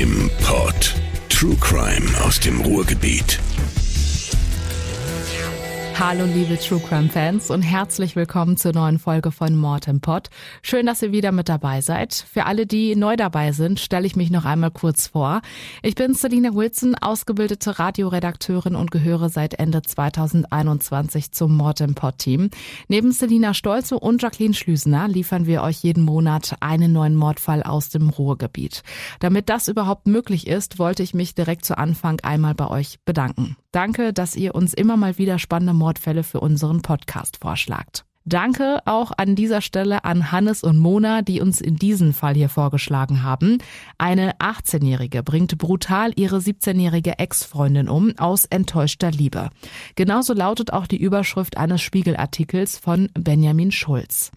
im Pod. True Crime aus dem Ruhrgebiet. Hallo liebe True Crime Fans und herzlich willkommen zur neuen Folge von Mord im Pod. Schön, dass ihr wieder mit dabei seid. Für alle, die neu dabei sind, stelle ich mich noch einmal kurz vor. Ich bin Selina Wilson, ausgebildete Radioredakteurin und gehöre seit Ende 2021 zum Mord im Pod Team. Neben Selina Stolze und Jacqueline Schlüsener liefern wir euch jeden Monat einen neuen Mordfall aus dem Ruhrgebiet. Damit das überhaupt möglich ist, wollte ich mich direkt zu Anfang einmal bei euch bedanken. Danke, dass ihr uns immer mal wieder spannende Mordfälle für unseren Podcast vorschlagt. Danke auch an dieser Stelle an Hannes und Mona, die uns in diesem Fall hier vorgeschlagen haben. Eine 18-Jährige bringt brutal ihre 17-jährige Ex-Freundin um aus enttäuschter Liebe. Genauso lautet auch die Überschrift eines Spiegelartikels von Benjamin Schulz.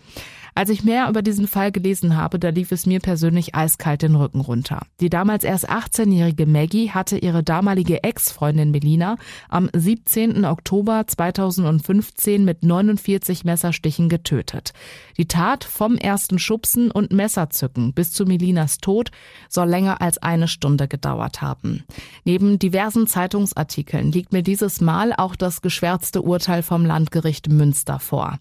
Als ich mehr über diesen Fall gelesen habe, da lief es mir persönlich eiskalt den Rücken runter. Die damals erst 18-jährige Maggie hatte ihre damalige Ex-Freundin Melina am 17. Oktober 2015 mit 49 Messerstichen getötet. Die Tat vom ersten Schubsen und Messerzücken bis zu Melinas Tod soll länger als eine Stunde gedauert haben. Neben diversen Zeitungsartikeln liegt mir dieses Mal auch das geschwärzte Urteil vom Landgericht Münster vor.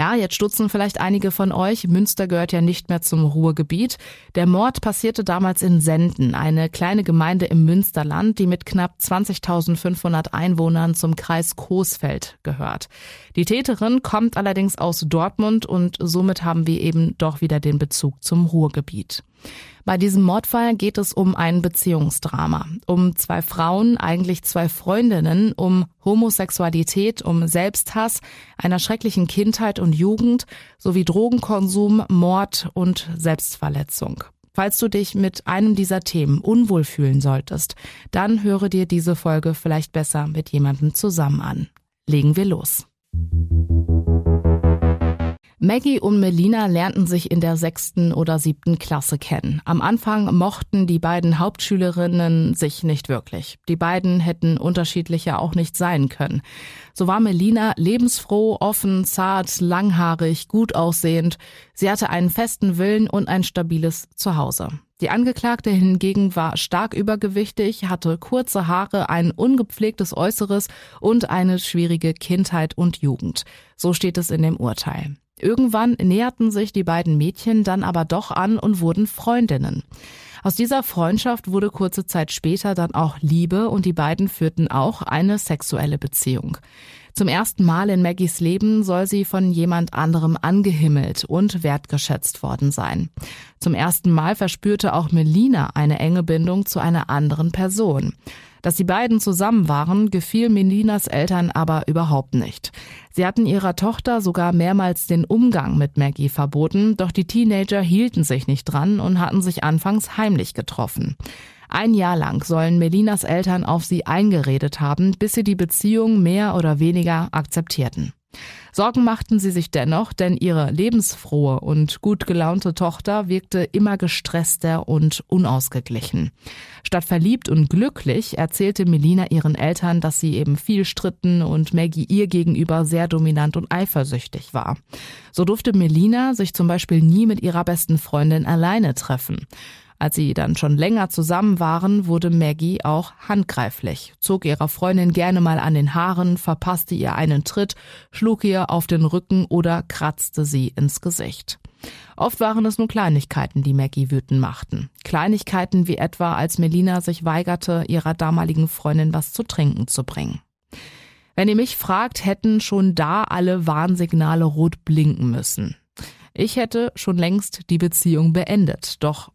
Ja, jetzt stutzen vielleicht einige von euch. Münster gehört ja nicht mehr zum Ruhrgebiet. Der Mord passierte damals in Senden, eine kleine Gemeinde im Münsterland, die mit knapp 20.500 Einwohnern zum Kreis Coesfeld gehört. Die Täterin kommt allerdings aus Dortmund und somit haben wir eben doch wieder den Bezug zum Ruhrgebiet. Bei diesem Mordfall geht es um ein Beziehungsdrama, um zwei Frauen, eigentlich zwei Freundinnen, um Homosexualität, um Selbsthass, einer schrecklichen Kindheit und Jugend sowie Drogenkonsum, Mord und Selbstverletzung. Falls du dich mit einem dieser Themen unwohl fühlen solltest, dann höre dir diese Folge vielleicht besser mit jemandem zusammen an. Legen wir los. Maggie und Melina lernten sich in der sechsten oder siebten Klasse kennen. Am Anfang mochten die beiden Hauptschülerinnen sich nicht wirklich. Die beiden hätten unterschiedlicher auch nicht sein können. So war Melina lebensfroh, offen, zart, langhaarig, gut aussehend. Sie hatte einen festen Willen und ein stabiles Zuhause. Die Angeklagte hingegen war stark übergewichtig, hatte kurze Haare, ein ungepflegtes Äußeres und eine schwierige Kindheit und Jugend. So steht es in dem Urteil. Irgendwann näherten sich die beiden Mädchen dann aber doch an und wurden Freundinnen. Aus dieser Freundschaft wurde kurze Zeit später dann auch Liebe und die beiden führten auch eine sexuelle Beziehung. Zum ersten Mal in Maggies Leben soll sie von jemand anderem angehimmelt und wertgeschätzt worden sein. Zum ersten Mal verspürte auch Melina eine enge Bindung zu einer anderen Person. Dass die beiden zusammen waren, gefiel Melinas Eltern aber überhaupt nicht. Sie hatten ihrer Tochter sogar mehrmals den Umgang mit Maggie verboten, doch die Teenager hielten sich nicht dran und hatten sich anfangs heimlich getroffen. Ein Jahr lang sollen Melinas Eltern auf sie eingeredet haben, bis sie die Beziehung mehr oder weniger akzeptierten. Sorgen machten sie sich dennoch, denn ihre lebensfrohe und gut gelaunte Tochter wirkte immer gestresster und unausgeglichen. Statt verliebt und glücklich erzählte Melina ihren Eltern, dass sie eben viel stritten und Maggie ihr gegenüber sehr dominant und eifersüchtig war. So durfte Melina sich zum Beispiel nie mit ihrer besten Freundin alleine treffen. Als sie dann schon länger zusammen waren, wurde Maggie auch handgreiflich, zog ihrer Freundin gerne mal an den Haaren, verpasste ihr einen Tritt, schlug ihr auf den Rücken oder kratzte sie ins Gesicht. Oft waren es nur Kleinigkeiten, die Maggie wütend machten. Kleinigkeiten wie etwa, als Melina sich weigerte, ihrer damaligen Freundin was zu trinken zu bringen. Wenn ihr mich fragt, hätten schon da alle Warnsignale rot blinken müssen. Ich hätte schon längst die Beziehung beendet, doch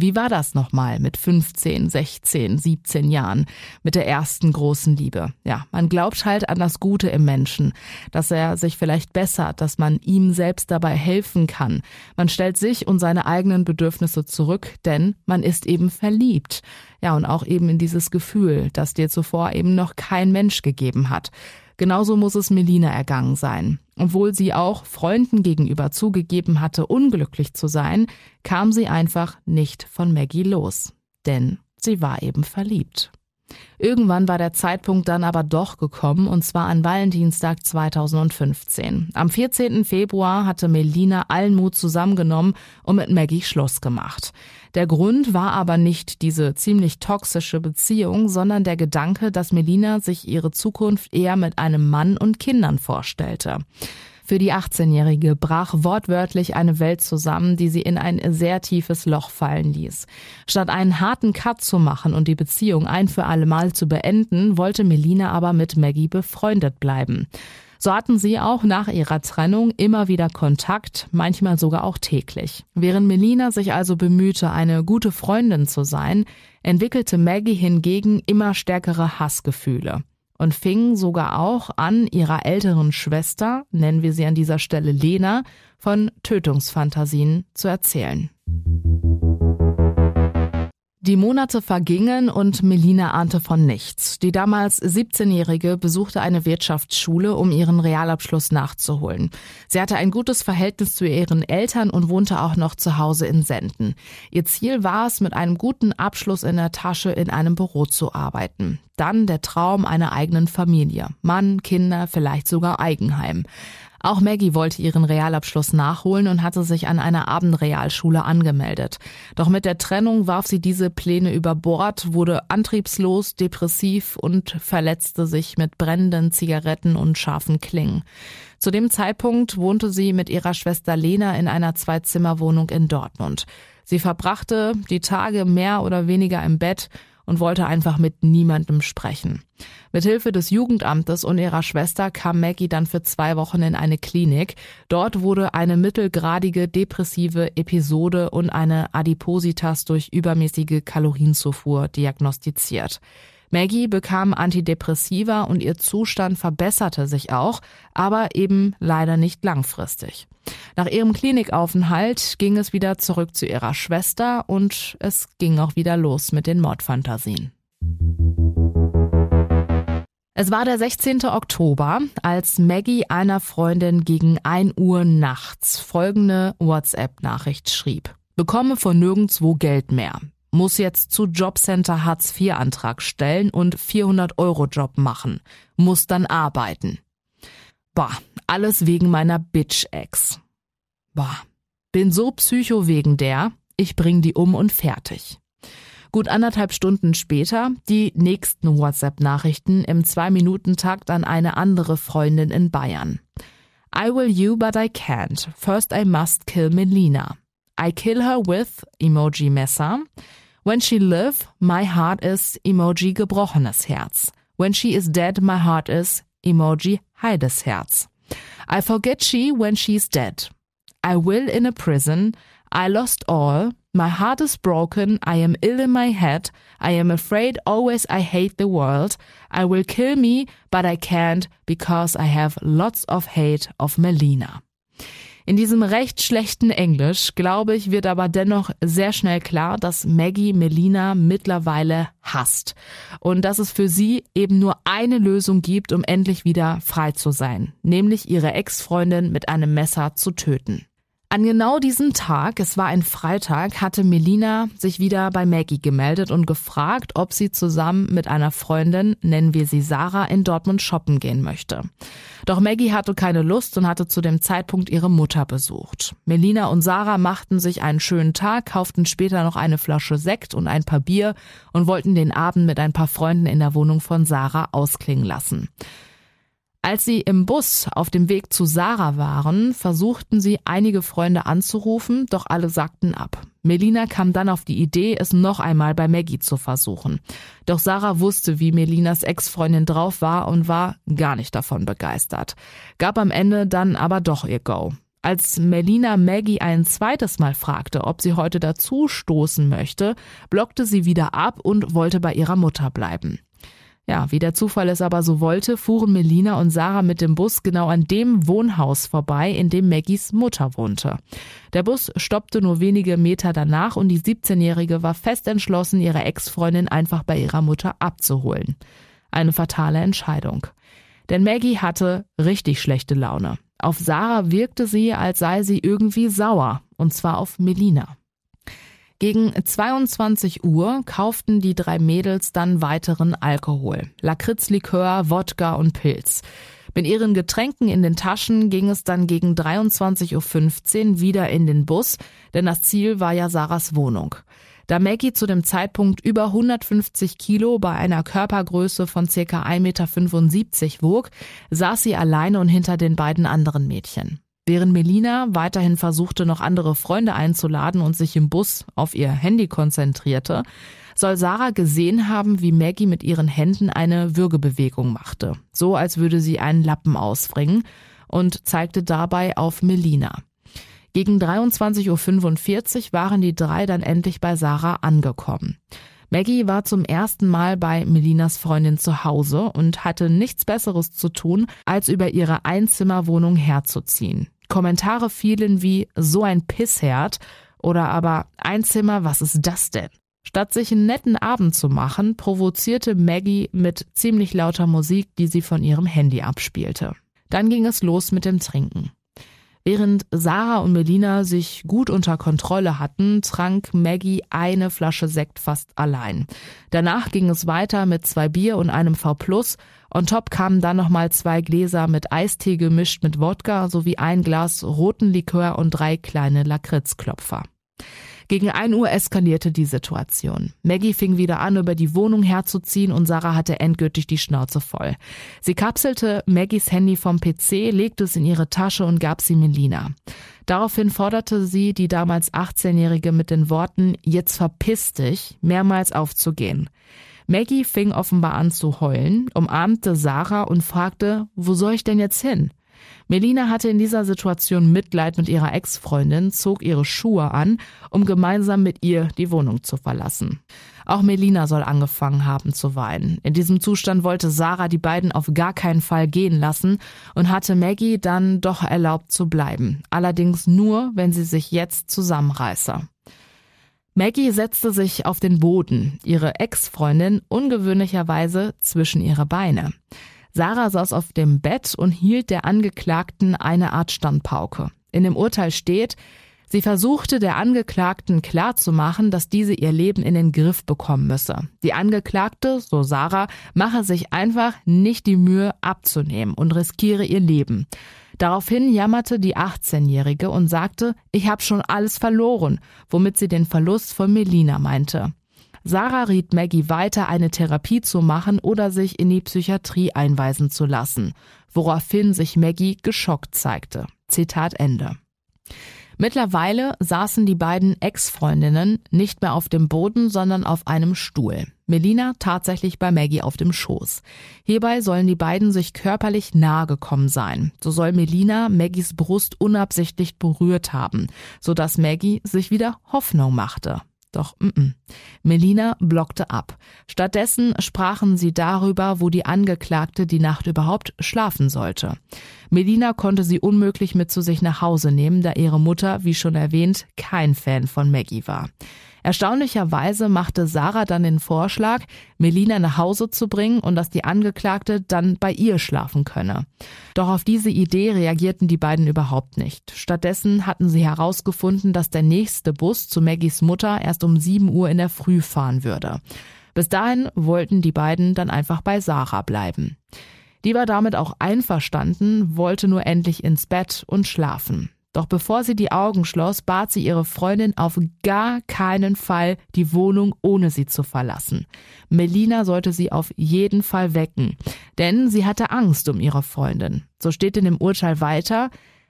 wie war das nochmal mit 15, 16, 17 Jahren, mit der ersten großen Liebe? Ja, man glaubt halt an das Gute im Menschen, dass er sich vielleicht bessert, dass man ihm selbst dabei helfen kann. Man stellt sich und seine eigenen Bedürfnisse zurück, denn man ist eben verliebt. Ja, und auch eben in dieses Gefühl, das dir zuvor eben noch kein Mensch gegeben hat. Genauso muss es Melina ergangen sein. Obwohl sie auch Freunden gegenüber zugegeben hatte, unglücklich zu sein, kam sie einfach nicht von Maggie los. Denn sie war eben verliebt. Irgendwann war der Zeitpunkt dann aber doch gekommen, und zwar an Valentinstag 2015. Am 14. Februar hatte Melina allen Mut zusammengenommen und mit Maggie Schluss gemacht. Der Grund war aber nicht diese ziemlich toxische Beziehung, sondern der Gedanke, dass Melina sich ihre Zukunft eher mit einem Mann und Kindern vorstellte. Für die 18-Jährige brach wortwörtlich eine Welt zusammen, die sie in ein sehr tiefes Loch fallen ließ. Statt einen harten Cut zu machen und die Beziehung ein für alle Mal zu beenden, wollte Melina aber mit Maggie befreundet bleiben. So hatten sie auch nach ihrer Trennung immer wieder Kontakt, manchmal sogar auch täglich. Während Melina sich also bemühte, eine gute Freundin zu sein, entwickelte Maggie hingegen immer stärkere Hassgefühle und fing sogar auch an, ihrer älteren Schwester, nennen wir sie an dieser Stelle Lena, von Tötungsfantasien zu erzählen. Die Monate vergingen und Melina ahnte von nichts. Die damals 17-Jährige besuchte eine Wirtschaftsschule, um ihren Realabschluss nachzuholen. Sie hatte ein gutes Verhältnis zu ihren Eltern und wohnte auch noch zu Hause in Senden. Ihr Ziel war es, mit einem guten Abschluss in der Tasche in einem Büro zu arbeiten. Dann der Traum einer eigenen Familie. Mann, Kinder, vielleicht sogar Eigenheim. Auch Maggie wollte ihren Realabschluss nachholen und hatte sich an einer Abendrealschule angemeldet. Doch mit der Trennung warf sie diese Pläne über Bord, wurde antriebslos, depressiv und verletzte sich mit brennenden Zigaretten und scharfen Klingen. Zu dem Zeitpunkt wohnte sie mit ihrer Schwester Lena in einer Zwei-Zimmer-Wohnung in Dortmund. Sie verbrachte die Tage mehr oder weniger im Bett und wollte einfach mit niemandem sprechen. Mithilfe des Jugendamtes und ihrer Schwester kam Maggie dann für zwei Wochen in eine Klinik. Dort wurde eine mittelgradige depressive Episode und eine Adipositas durch übermäßige Kalorienzufuhr diagnostiziert. Maggie bekam Antidepressiva und ihr Zustand verbesserte sich auch, aber eben leider nicht langfristig. Nach ihrem Klinikaufenthalt ging es wieder zurück zu ihrer Schwester und es ging auch wieder los mit den Mordfantasien. Es war der 16. Oktober, als Maggie einer Freundin gegen 1 Uhr nachts folgende WhatsApp-Nachricht schrieb. Bekomme von nirgendwo Geld mehr muss jetzt zu Jobcenter Hartz IV Antrag stellen und 400 Euro Job machen, muss dann arbeiten. Boah, alles wegen meiner Bitch-Ex. Boah, bin so psycho wegen der, ich bring die um und fertig. Gut anderthalb Stunden später die nächsten WhatsApp-Nachrichten im Zwei-Minuten-Takt an eine andere Freundin in Bayern. I will you, but I can't. First I must kill Melina. I kill her with Emoji Messer. When she live, my heart is Emoji gebrochenes Herz. When she is dead, my heart is Emoji Heides Herz. I forget she when she's dead. I will in a prison. I lost all. My heart is broken. I am ill in my head. I am afraid always I hate the world. I will kill me, but I can't because I have lots of hate of Melina. In diesem recht schlechten Englisch, glaube ich, wird aber dennoch sehr schnell klar, dass Maggie Melina mittlerweile hasst und dass es für sie eben nur eine Lösung gibt, um endlich wieder frei zu sein, nämlich ihre Ex-Freundin mit einem Messer zu töten. An genau diesem Tag, es war ein Freitag, hatte Melina sich wieder bei Maggie gemeldet und gefragt, ob sie zusammen mit einer Freundin, nennen wir sie Sarah, in Dortmund shoppen gehen möchte. Doch Maggie hatte keine Lust und hatte zu dem Zeitpunkt ihre Mutter besucht. Melina und Sarah machten sich einen schönen Tag, kauften später noch eine Flasche Sekt und ein paar Bier und wollten den Abend mit ein paar Freunden in der Wohnung von Sarah ausklingen lassen. Als sie im Bus auf dem Weg zu Sarah waren, versuchten sie einige Freunde anzurufen, doch alle sagten ab. Melina kam dann auf die Idee, es noch einmal bei Maggie zu versuchen. Doch Sarah wusste, wie Melinas Ex-Freundin drauf war und war gar nicht davon begeistert. Gab am Ende dann aber doch ihr Go. Als Melina Maggie ein zweites Mal fragte, ob sie heute dazu stoßen möchte, blockte sie wieder ab und wollte bei ihrer Mutter bleiben. Ja, wie der Zufall es aber so wollte, fuhren Melina und Sarah mit dem Bus genau an dem Wohnhaus vorbei, in dem Maggies Mutter wohnte. Der Bus stoppte nur wenige Meter danach und die 17-Jährige war fest entschlossen, ihre Ex-Freundin einfach bei ihrer Mutter abzuholen. Eine fatale Entscheidung. Denn Maggie hatte richtig schlechte Laune. Auf Sarah wirkte sie, als sei sie irgendwie sauer, und zwar auf Melina. Gegen 22 Uhr kauften die drei Mädels dann weiteren Alkohol. Lakritzlikör, Wodka und Pilz. Mit ihren Getränken in den Taschen ging es dann gegen 23.15 Uhr wieder in den Bus, denn das Ziel war ja Sarahs Wohnung. Da Maggie zu dem Zeitpunkt über 150 Kilo bei einer Körpergröße von circa 1,75 Meter wog, saß sie alleine und hinter den beiden anderen Mädchen. Während Melina weiterhin versuchte, noch andere Freunde einzuladen und sich im Bus auf ihr Handy konzentrierte, soll Sarah gesehen haben, wie Maggie mit ihren Händen eine Würgebewegung machte, so als würde sie einen Lappen ausbringen und zeigte dabei auf Melina. Gegen 23.45 Uhr waren die drei dann endlich bei Sarah angekommen. Maggie war zum ersten Mal bei Melinas Freundin zu Hause und hatte nichts Besseres zu tun, als über ihre Einzimmerwohnung herzuziehen. Kommentare fielen wie so ein Pissherd oder aber ein Zimmer, was ist das denn? Statt sich einen netten Abend zu machen, provozierte Maggie mit ziemlich lauter Musik, die sie von ihrem Handy abspielte. Dann ging es los mit dem Trinken. Während Sarah und Melina sich gut unter Kontrolle hatten, trank Maggie eine Flasche Sekt fast allein. Danach ging es weiter mit zwei Bier und einem V+. On top kamen dann nochmal zwei Gläser mit Eistee gemischt mit Wodka sowie ein Glas roten Likör und drei kleine Lakritzklopfer. Gegen ein Uhr eskalierte die Situation. Maggie fing wieder an, über die Wohnung herzuziehen und Sarah hatte endgültig die Schnauze voll. Sie kapselte Maggies Handy vom PC, legte es in ihre Tasche und gab sie Melina. Daraufhin forderte sie die damals 18-Jährige mit den Worten Jetzt verpiss dich mehrmals aufzugehen. Maggie fing offenbar an zu heulen, umarmte Sarah und fragte, wo soll ich denn jetzt hin? Melina hatte in dieser Situation Mitleid mit ihrer Ex-Freundin, zog ihre Schuhe an, um gemeinsam mit ihr die Wohnung zu verlassen. Auch Melina soll angefangen haben zu weinen. In diesem Zustand wollte Sarah die beiden auf gar keinen Fall gehen lassen und hatte Maggie dann doch erlaubt zu bleiben. Allerdings nur, wenn sie sich jetzt zusammenreiße. Maggie setzte sich auf den Boden, ihre Ex-Freundin ungewöhnlicherweise zwischen ihre Beine. Sarah saß auf dem Bett und hielt der Angeklagten eine Art Standpauke. In dem Urteil steht, sie versuchte der Angeklagten klarzumachen, dass diese ihr Leben in den Griff bekommen müsse. Die Angeklagte, so Sarah, mache sich einfach nicht die Mühe abzunehmen und riskiere ihr Leben. Daraufhin jammerte die 18-Jährige und sagte, ich habe schon alles verloren, womit sie den Verlust von Melina meinte. Sarah riet Maggie weiter, eine Therapie zu machen oder sich in die Psychiatrie einweisen zu lassen, woraufhin sich Maggie geschockt zeigte. Zitat Ende. Mittlerweile saßen die beiden Ex-Freundinnen nicht mehr auf dem Boden, sondern auf einem Stuhl. Melina tatsächlich bei Maggie auf dem Schoß. Hierbei sollen die beiden sich körperlich nahe gekommen sein. So soll Melina Maggies Brust unabsichtlich berührt haben, sodass Maggie sich wieder Hoffnung machte. Doch m -m. Melina blockte ab. Stattdessen sprachen sie darüber, wo die Angeklagte die Nacht überhaupt schlafen sollte. Melina konnte sie unmöglich mit zu sich nach Hause nehmen, da ihre Mutter, wie schon erwähnt, kein Fan von Maggie war. Erstaunlicherweise machte Sarah dann den Vorschlag, Melina nach Hause zu bringen und dass die Angeklagte dann bei ihr schlafen könne. Doch auf diese Idee reagierten die beiden überhaupt nicht. Stattdessen hatten sie herausgefunden, dass der nächste Bus zu Maggies Mutter erst um 7 Uhr in der Früh fahren würde. Bis dahin wollten die beiden dann einfach bei Sarah bleiben. Die war damit auch einverstanden, wollte nur endlich ins Bett und schlafen. Doch bevor sie die Augen schloss, bat sie ihre Freundin auf gar keinen Fall, die Wohnung ohne sie zu verlassen. Melina sollte sie auf jeden Fall wecken, denn sie hatte Angst um ihre Freundin. So steht in dem Urteil weiter,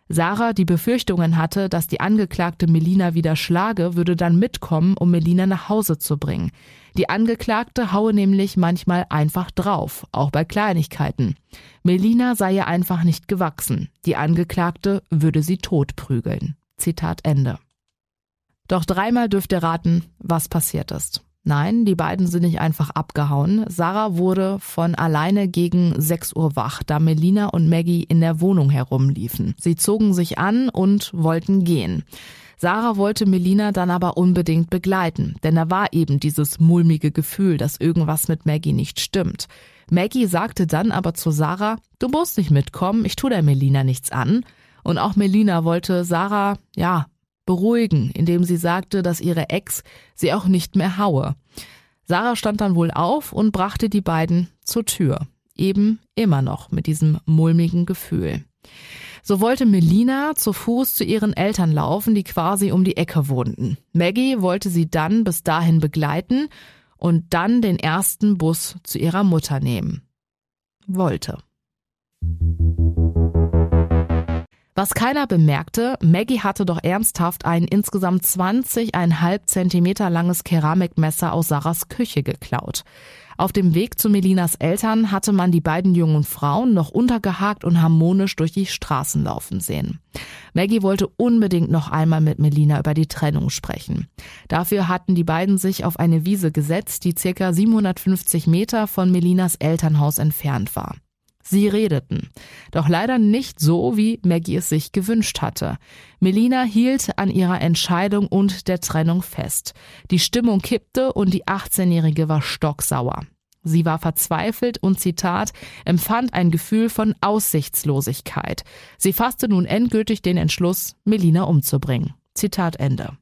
Sarah, die Befürchtungen hatte, dass die Angeklagte Melina wieder schlage, würde dann mitkommen, um Melina nach Hause zu bringen. Die Angeklagte haue nämlich manchmal einfach drauf, auch bei Kleinigkeiten. Melina sei ihr einfach nicht gewachsen. Die Angeklagte würde sie totprügeln. Zitat Ende. Doch dreimal dürft ihr raten, was passiert ist. Nein, die beiden sind nicht einfach abgehauen. Sarah wurde von alleine gegen 6 Uhr wach, da Melina und Maggie in der Wohnung herumliefen. Sie zogen sich an und wollten gehen. Sarah wollte Melina dann aber unbedingt begleiten, denn da war eben dieses mulmige Gefühl, dass irgendwas mit Maggie nicht stimmt. Maggie sagte dann aber zu Sarah, du musst nicht mitkommen, ich tu der Melina nichts an. Und auch Melina wollte Sarah, ja, beruhigen, indem sie sagte, dass ihre Ex sie auch nicht mehr haue. Sarah stand dann wohl auf und brachte die beiden zur Tür. Eben immer noch mit diesem mulmigen Gefühl. So wollte Melina zu Fuß zu ihren Eltern laufen, die quasi um die Ecke wohnten. Maggie wollte sie dann bis dahin begleiten und dann den ersten Bus zu ihrer Mutter nehmen. Wollte. Was keiner bemerkte, Maggie hatte doch ernsthaft ein insgesamt 20,5 Zentimeter langes Keramikmesser aus Sarahs Küche geklaut. Auf dem Weg zu Melinas Eltern hatte man die beiden jungen Frauen noch untergehakt und harmonisch durch die Straßen laufen sehen. Maggie wollte unbedingt noch einmal mit Melina über die Trennung sprechen. Dafür hatten die beiden sich auf eine Wiese gesetzt, die circa 750 Meter von Melinas Elternhaus entfernt war. Sie redeten. Doch leider nicht so, wie Maggie es sich gewünscht hatte. Melina hielt an ihrer Entscheidung und der Trennung fest. Die Stimmung kippte und die 18-Jährige war stocksauer. Sie war verzweifelt und Zitat, empfand ein Gefühl von Aussichtslosigkeit. Sie fasste nun endgültig den Entschluss, Melina umzubringen. Zitat Ende.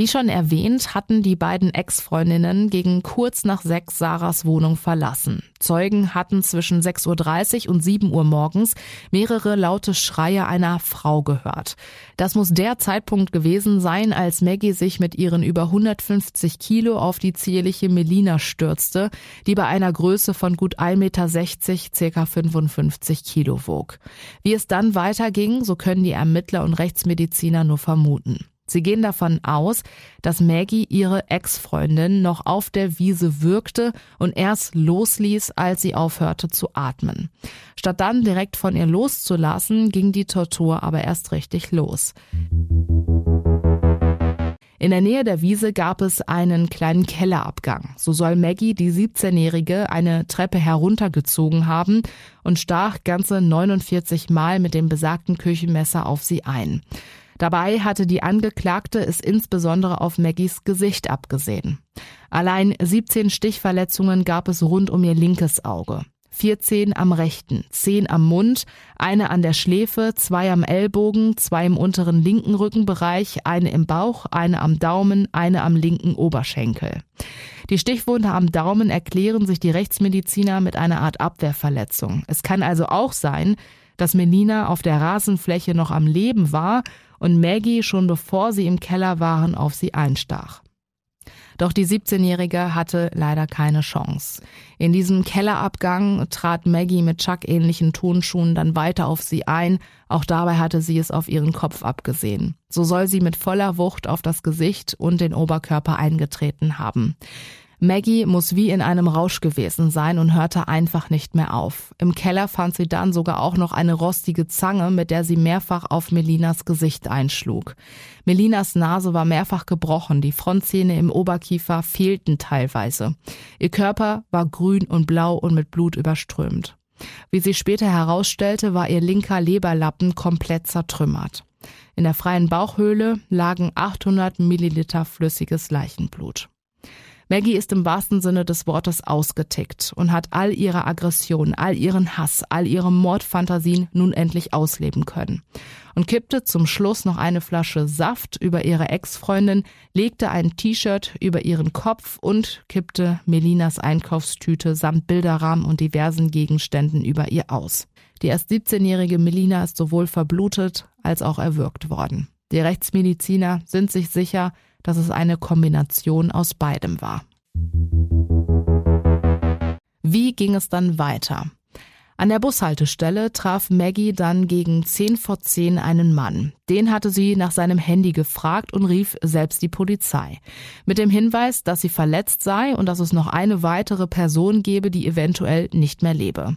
Wie schon erwähnt, hatten die beiden Ex-Freundinnen gegen kurz nach sechs Sarahs Wohnung verlassen. Zeugen hatten zwischen 6.30 Uhr und 7 Uhr morgens mehrere laute Schreie einer Frau gehört. Das muss der Zeitpunkt gewesen sein, als Maggie sich mit ihren über 150 Kilo auf die zierliche Melina stürzte, die bei einer Größe von gut 1,60 Meter circa 55 Kilo wog. Wie es dann weiterging, so können die Ermittler und Rechtsmediziner nur vermuten. Sie gehen davon aus, dass Maggie ihre Ex-Freundin noch auf der Wiese wirkte und erst losließ, als sie aufhörte zu atmen. Statt dann direkt von ihr loszulassen, ging die Tortur aber erst richtig los. In der Nähe der Wiese gab es einen kleinen Kellerabgang. So soll Maggie, die 17-Jährige, eine Treppe heruntergezogen haben und stach ganze 49 Mal mit dem besagten Küchenmesser auf sie ein. Dabei hatte die Angeklagte es insbesondere auf Maggies Gesicht abgesehen. Allein 17 Stichverletzungen gab es rund um ihr linkes Auge. 14 am rechten, 10 am Mund, eine an der Schläfe, zwei am Ellbogen, zwei im unteren linken Rückenbereich, eine im Bauch, eine am Daumen, eine am linken Oberschenkel. Die Stichwunde am Daumen erklären sich die Rechtsmediziner mit einer Art Abwehrverletzung. Es kann also auch sein, dass Melina auf der Rasenfläche noch am Leben war und Maggie schon bevor sie im Keller waren auf sie einstach. Doch die 17-Jährige hatte leider keine Chance. In diesem Kellerabgang trat Maggie mit Chuck-ähnlichen Tonschuhen dann weiter auf sie ein. Auch dabei hatte sie es auf ihren Kopf abgesehen. So soll sie mit voller Wucht auf das Gesicht und den Oberkörper eingetreten haben. Maggie muss wie in einem Rausch gewesen sein und hörte einfach nicht mehr auf. Im Keller fand sie dann sogar auch noch eine rostige Zange, mit der sie mehrfach auf Melinas Gesicht einschlug. Melinas Nase war mehrfach gebrochen, die Frontzähne im Oberkiefer fehlten teilweise. Ihr Körper war grün und blau und mit Blut überströmt. Wie sie später herausstellte, war ihr linker Leberlappen komplett zertrümmert. In der freien Bauchhöhle lagen 800 Milliliter flüssiges Leichenblut. Maggie ist im wahrsten Sinne des Wortes ausgetickt und hat all ihre Aggression, all ihren Hass, all ihre Mordfantasien nun endlich ausleben können. Und kippte zum Schluss noch eine Flasche Saft über ihre Ex-Freundin, legte ein T-Shirt über ihren Kopf und kippte Melinas Einkaufstüte samt Bilderrahmen und diversen Gegenständen über ihr aus. Die erst 17-jährige Melina ist sowohl verblutet als auch erwürgt worden. Die Rechtsmediziner sind sich sicher, dass es eine Kombination aus beidem war. Wie ging es dann weiter? An der Bushaltestelle traf Maggie dann gegen 10 vor 10 einen Mann. Den hatte sie nach seinem Handy gefragt und rief selbst die Polizei. Mit dem Hinweis, dass sie verletzt sei und dass es noch eine weitere Person gebe, die eventuell nicht mehr lebe.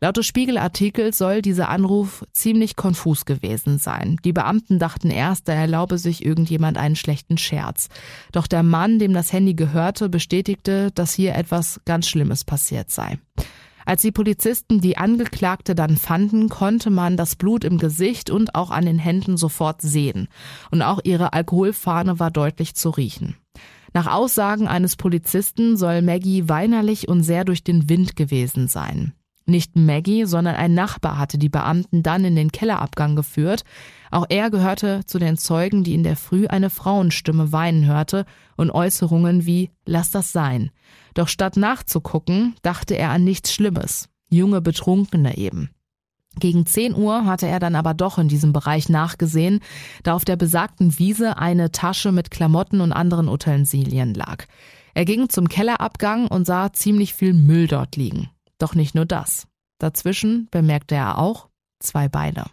Laut des Spiegelartikels soll dieser Anruf ziemlich konfus gewesen sein. Die Beamten dachten erst, da erlaube sich irgendjemand einen schlechten Scherz. Doch der Mann, dem das Handy gehörte, bestätigte, dass hier etwas ganz Schlimmes passiert sei. Als die Polizisten die Angeklagte dann fanden, konnte man das Blut im Gesicht und auch an den Händen sofort sehen. Und auch ihre Alkoholfahne war deutlich zu riechen. Nach Aussagen eines Polizisten soll Maggie weinerlich und sehr durch den Wind gewesen sein. Nicht Maggie, sondern ein Nachbar hatte die Beamten dann in den Kellerabgang geführt. Auch er gehörte zu den Zeugen, die in der Früh eine Frauenstimme weinen hörte und Äußerungen wie Lass das sein. Doch statt nachzugucken, dachte er an nichts Schlimmes. Junge Betrunkene eben. Gegen 10 Uhr hatte er dann aber doch in diesem Bereich nachgesehen, da auf der besagten Wiese eine Tasche mit Klamotten und anderen Utensilien lag. Er ging zum Kellerabgang und sah ziemlich viel Müll dort liegen. Doch nicht nur das. Dazwischen bemerkte er auch zwei Beine.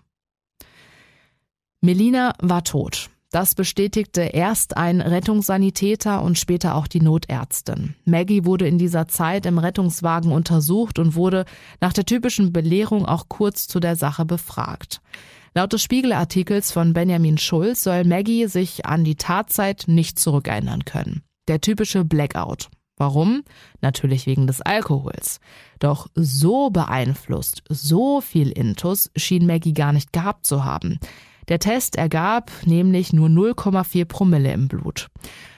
Melina war tot. Das bestätigte erst ein Rettungssanitäter und später auch die Notärztin. Maggie wurde in dieser Zeit im Rettungswagen untersucht und wurde nach der typischen Belehrung auch kurz zu der Sache befragt. Laut des Spiegelartikels von Benjamin Schulz soll Maggie sich an die Tatzeit nicht zurückerinnern können. Der typische Blackout. Warum? Natürlich wegen des Alkohols. Doch so beeinflusst, so viel Intus schien Maggie gar nicht gehabt zu haben. Der Test ergab nämlich nur 0,4 Promille im Blut.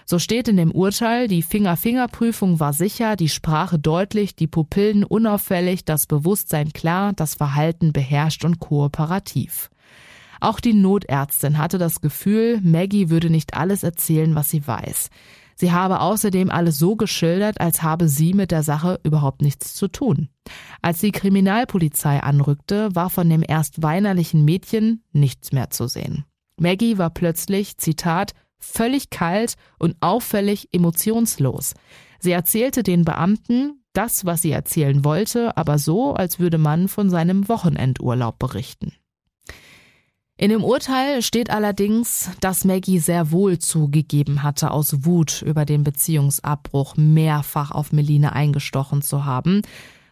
So steht in dem Urteil, die Finger-Finger-Prüfung war sicher, die Sprache deutlich, die Pupillen unauffällig, das Bewusstsein klar, das Verhalten beherrscht und kooperativ. Auch die Notärztin hatte das Gefühl, Maggie würde nicht alles erzählen, was sie weiß. Sie habe außerdem alles so geschildert, als habe sie mit der Sache überhaupt nichts zu tun. Als die Kriminalpolizei anrückte, war von dem erst weinerlichen Mädchen nichts mehr zu sehen. Maggie war plötzlich, Zitat, völlig kalt und auffällig emotionslos. Sie erzählte den Beamten das, was sie erzählen wollte, aber so, als würde man von seinem Wochenendurlaub berichten. In dem Urteil steht allerdings, dass Maggie sehr wohl zugegeben hatte, aus Wut über den Beziehungsabbruch mehrfach auf Melina eingestochen zu haben,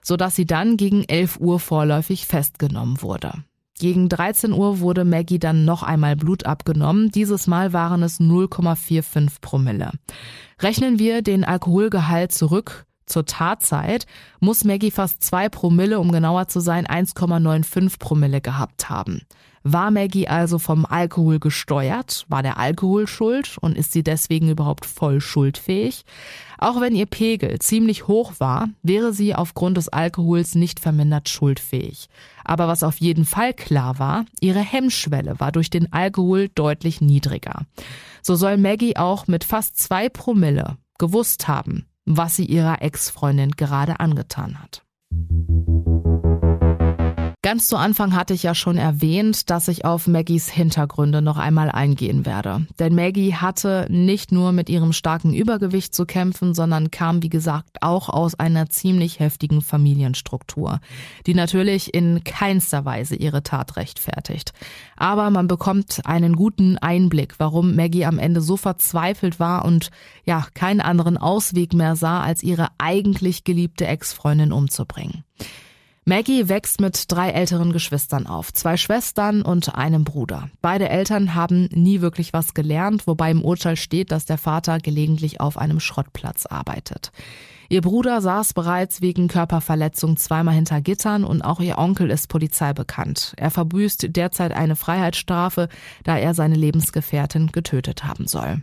so dass sie dann gegen 11 Uhr vorläufig festgenommen wurde. Gegen 13 Uhr wurde Maggie dann noch einmal Blut abgenommen. Dieses Mal waren es 0,45 Promille. Rechnen wir den Alkoholgehalt zurück, zur Tatzeit muss Maggie fast zwei Promille, um genauer zu sein, 1,95 Promille gehabt haben. War Maggie also vom Alkohol gesteuert? War der Alkohol schuld und ist sie deswegen überhaupt voll schuldfähig? Auch wenn ihr Pegel ziemlich hoch war, wäre sie aufgrund des Alkohols nicht vermindert schuldfähig. Aber was auf jeden Fall klar war, ihre Hemmschwelle war durch den Alkohol deutlich niedriger. So soll Maggie auch mit fast zwei Promille gewusst haben, was sie ihrer Ex-Freundin gerade angetan hat. Ganz zu Anfang hatte ich ja schon erwähnt, dass ich auf Maggies Hintergründe noch einmal eingehen werde. Denn Maggie hatte nicht nur mit ihrem starken Übergewicht zu kämpfen, sondern kam, wie gesagt, auch aus einer ziemlich heftigen Familienstruktur, die natürlich in keinster Weise ihre Tat rechtfertigt. Aber man bekommt einen guten Einblick, warum Maggie am Ende so verzweifelt war und ja, keinen anderen Ausweg mehr sah, als ihre eigentlich geliebte Ex-Freundin umzubringen. Maggie wächst mit drei älteren Geschwistern auf, zwei Schwestern und einem Bruder. Beide Eltern haben nie wirklich was gelernt, wobei im Urteil steht, dass der Vater gelegentlich auf einem Schrottplatz arbeitet. Ihr Bruder saß bereits wegen Körperverletzung zweimal hinter Gittern und auch ihr Onkel ist Polizei bekannt. Er verbüßt derzeit eine Freiheitsstrafe, da er seine Lebensgefährtin getötet haben soll.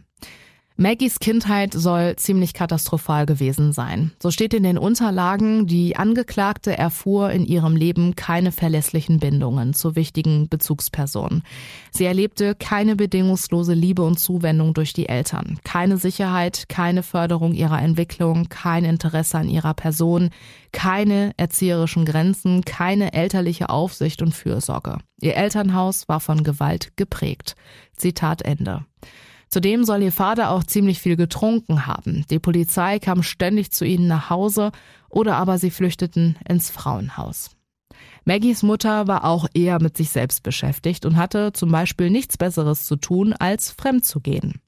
Maggies Kindheit soll ziemlich katastrophal gewesen sein. So steht in den Unterlagen, die Angeklagte erfuhr in ihrem Leben keine verlässlichen Bindungen zu wichtigen Bezugspersonen. Sie erlebte keine bedingungslose Liebe und Zuwendung durch die Eltern, keine Sicherheit, keine Förderung ihrer Entwicklung, kein Interesse an ihrer Person, keine erzieherischen Grenzen, keine elterliche Aufsicht und Fürsorge. Ihr Elternhaus war von Gewalt geprägt. Zitat Ende. Zudem soll ihr Vater auch ziemlich viel getrunken haben. Die Polizei kam ständig zu ihnen nach Hause oder aber sie flüchteten ins Frauenhaus. Maggies Mutter war auch eher mit sich selbst beschäftigt und hatte zum Beispiel nichts Besseres zu tun, als fremd zu gehen.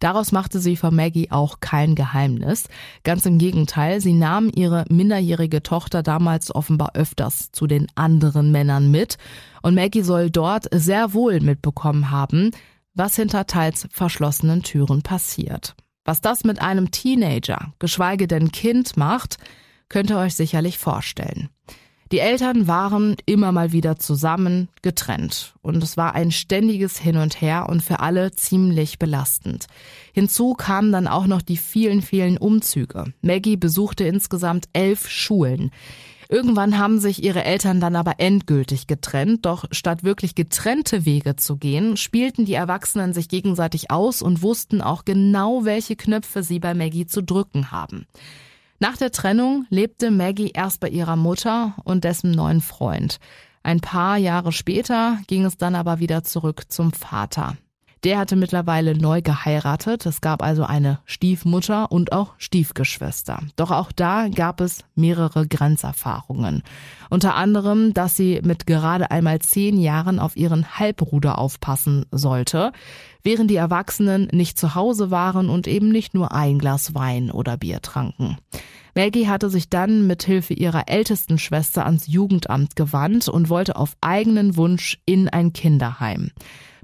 Daraus machte sie von Maggie auch kein Geheimnis. Ganz im Gegenteil, sie nahm ihre minderjährige Tochter damals offenbar öfters zu den anderen Männern mit und Maggie soll dort sehr wohl mitbekommen haben, was hinter teils verschlossenen Türen passiert. Was das mit einem Teenager, geschweige denn Kind macht, könnt ihr euch sicherlich vorstellen. Die Eltern waren immer mal wieder zusammen, getrennt. Und es war ein ständiges Hin und Her und für alle ziemlich belastend. Hinzu kamen dann auch noch die vielen, vielen Umzüge. Maggie besuchte insgesamt elf Schulen. Irgendwann haben sich ihre Eltern dann aber endgültig getrennt, doch statt wirklich getrennte Wege zu gehen, spielten die Erwachsenen sich gegenseitig aus und wussten auch genau, welche Knöpfe sie bei Maggie zu drücken haben. Nach der Trennung lebte Maggie erst bei ihrer Mutter und dessen neuen Freund. Ein paar Jahre später ging es dann aber wieder zurück zum Vater. Der hatte mittlerweile neu geheiratet. Es gab also eine Stiefmutter und auch Stiefgeschwister. Doch auch da gab es mehrere Grenzerfahrungen. Unter anderem, dass sie mit gerade einmal zehn Jahren auf ihren Halbbruder aufpassen sollte, während die Erwachsenen nicht zu Hause waren und eben nicht nur ein Glas Wein oder Bier tranken. Maggie hatte sich dann mit Hilfe ihrer ältesten Schwester ans Jugendamt gewandt und wollte auf eigenen Wunsch in ein Kinderheim.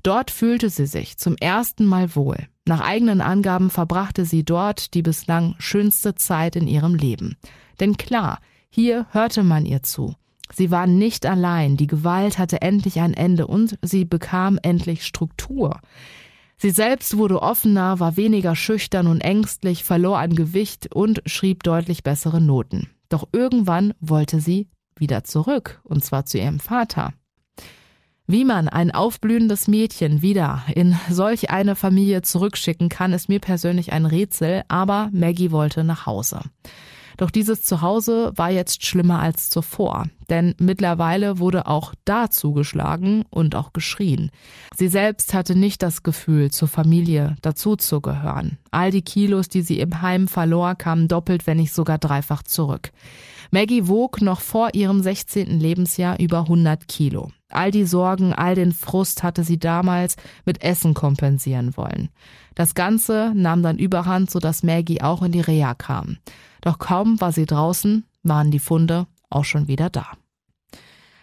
Dort fühlte sie sich zum ersten Mal wohl. Nach eigenen Angaben verbrachte sie dort die bislang schönste Zeit in ihrem Leben. Denn klar, hier hörte man ihr zu. Sie war nicht allein, die Gewalt hatte endlich ein Ende und sie bekam endlich Struktur. Sie selbst wurde offener, war weniger schüchtern und ängstlich, verlor an Gewicht und schrieb deutlich bessere Noten. Doch irgendwann wollte sie wieder zurück, und zwar zu ihrem Vater. Wie man ein aufblühendes Mädchen wieder in solch eine Familie zurückschicken kann, ist mir persönlich ein Rätsel, aber Maggie wollte nach Hause. Doch dieses Zuhause war jetzt schlimmer als zuvor, denn mittlerweile wurde auch da zugeschlagen und auch geschrien. Sie selbst hatte nicht das Gefühl, zur Familie dazuzugehören. All die Kilos, die sie im Heim verlor, kamen doppelt, wenn nicht sogar dreifach zurück. Maggie wog noch vor ihrem 16. Lebensjahr über 100 Kilo. All die Sorgen, all den Frust hatte sie damals mit Essen kompensieren wollen. Das Ganze nahm dann überhand, sodass Maggie auch in die Reha kam. Doch kaum war sie draußen, waren die Funde auch schon wieder da.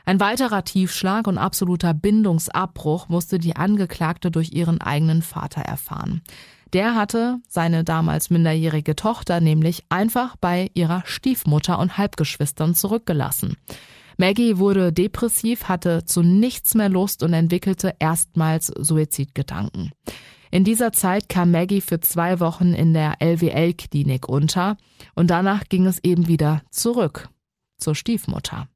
Ein weiterer Tiefschlag und absoluter Bindungsabbruch musste die Angeklagte durch ihren eigenen Vater erfahren. Der hatte seine damals minderjährige Tochter nämlich einfach bei ihrer Stiefmutter und Halbgeschwistern zurückgelassen. Maggie wurde depressiv, hatte zu nichts mehr Lust und entwickelte erstmals Suizidgedanken. In dieser Zeit kam Maggie für zwei Wochen in der LWL-Klinik unter und danach ging es eben wieder zurück zur Stiefmutter.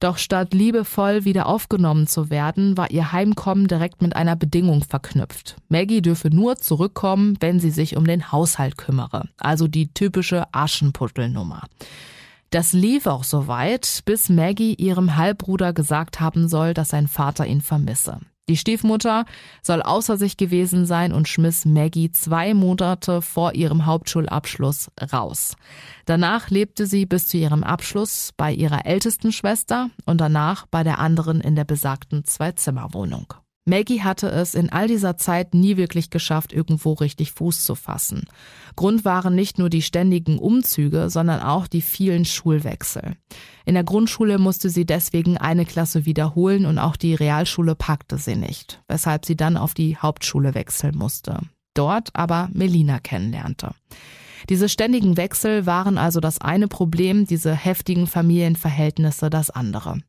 Doch statt liebevoll wieder aufgenommen zu werden, war ihr Heimkommen direkt mit einer Bedingung verknüpft. Maggie dürfe nur zurückkommen, wenn sie sich um den Haushalt kümmere. Also die typische Aschenputtelnummer. Das lief auch so weit, bis Maggie ihrem Halbbruder gesagt haben soll, dass sein Vater ihn vermisse. Die Stiefmutter soll außer sich gewesen sein und schmiss Maggie zwei Monate vor ihrem Hauptschulabschluss raus. Danach lebte sie bis zu ihrem Abschluss bei ihrer ältesten Schwester und danach bei der anderen in der besagten Zwei-Zimmer-Wohnung. Maggie hatte es in all dieser Zeit nie wirklich geschafft, irgendwo richtig Fuß zu fassen. Grund waren nicht nur die ständigen Umzüge, sondern auch die vielen Schulwechsel. In der Grundschule musste sie deswegen eine Klasse wiederholen und auch die Realschule packte sie nicht, weshalb sie dann auf die Hauptschule wechseln musste. Dort aber Melina kennenlernte. Diese ständigen Wechsel waren also das eine Problem, diese heftigen Familienverhältnisse das andere.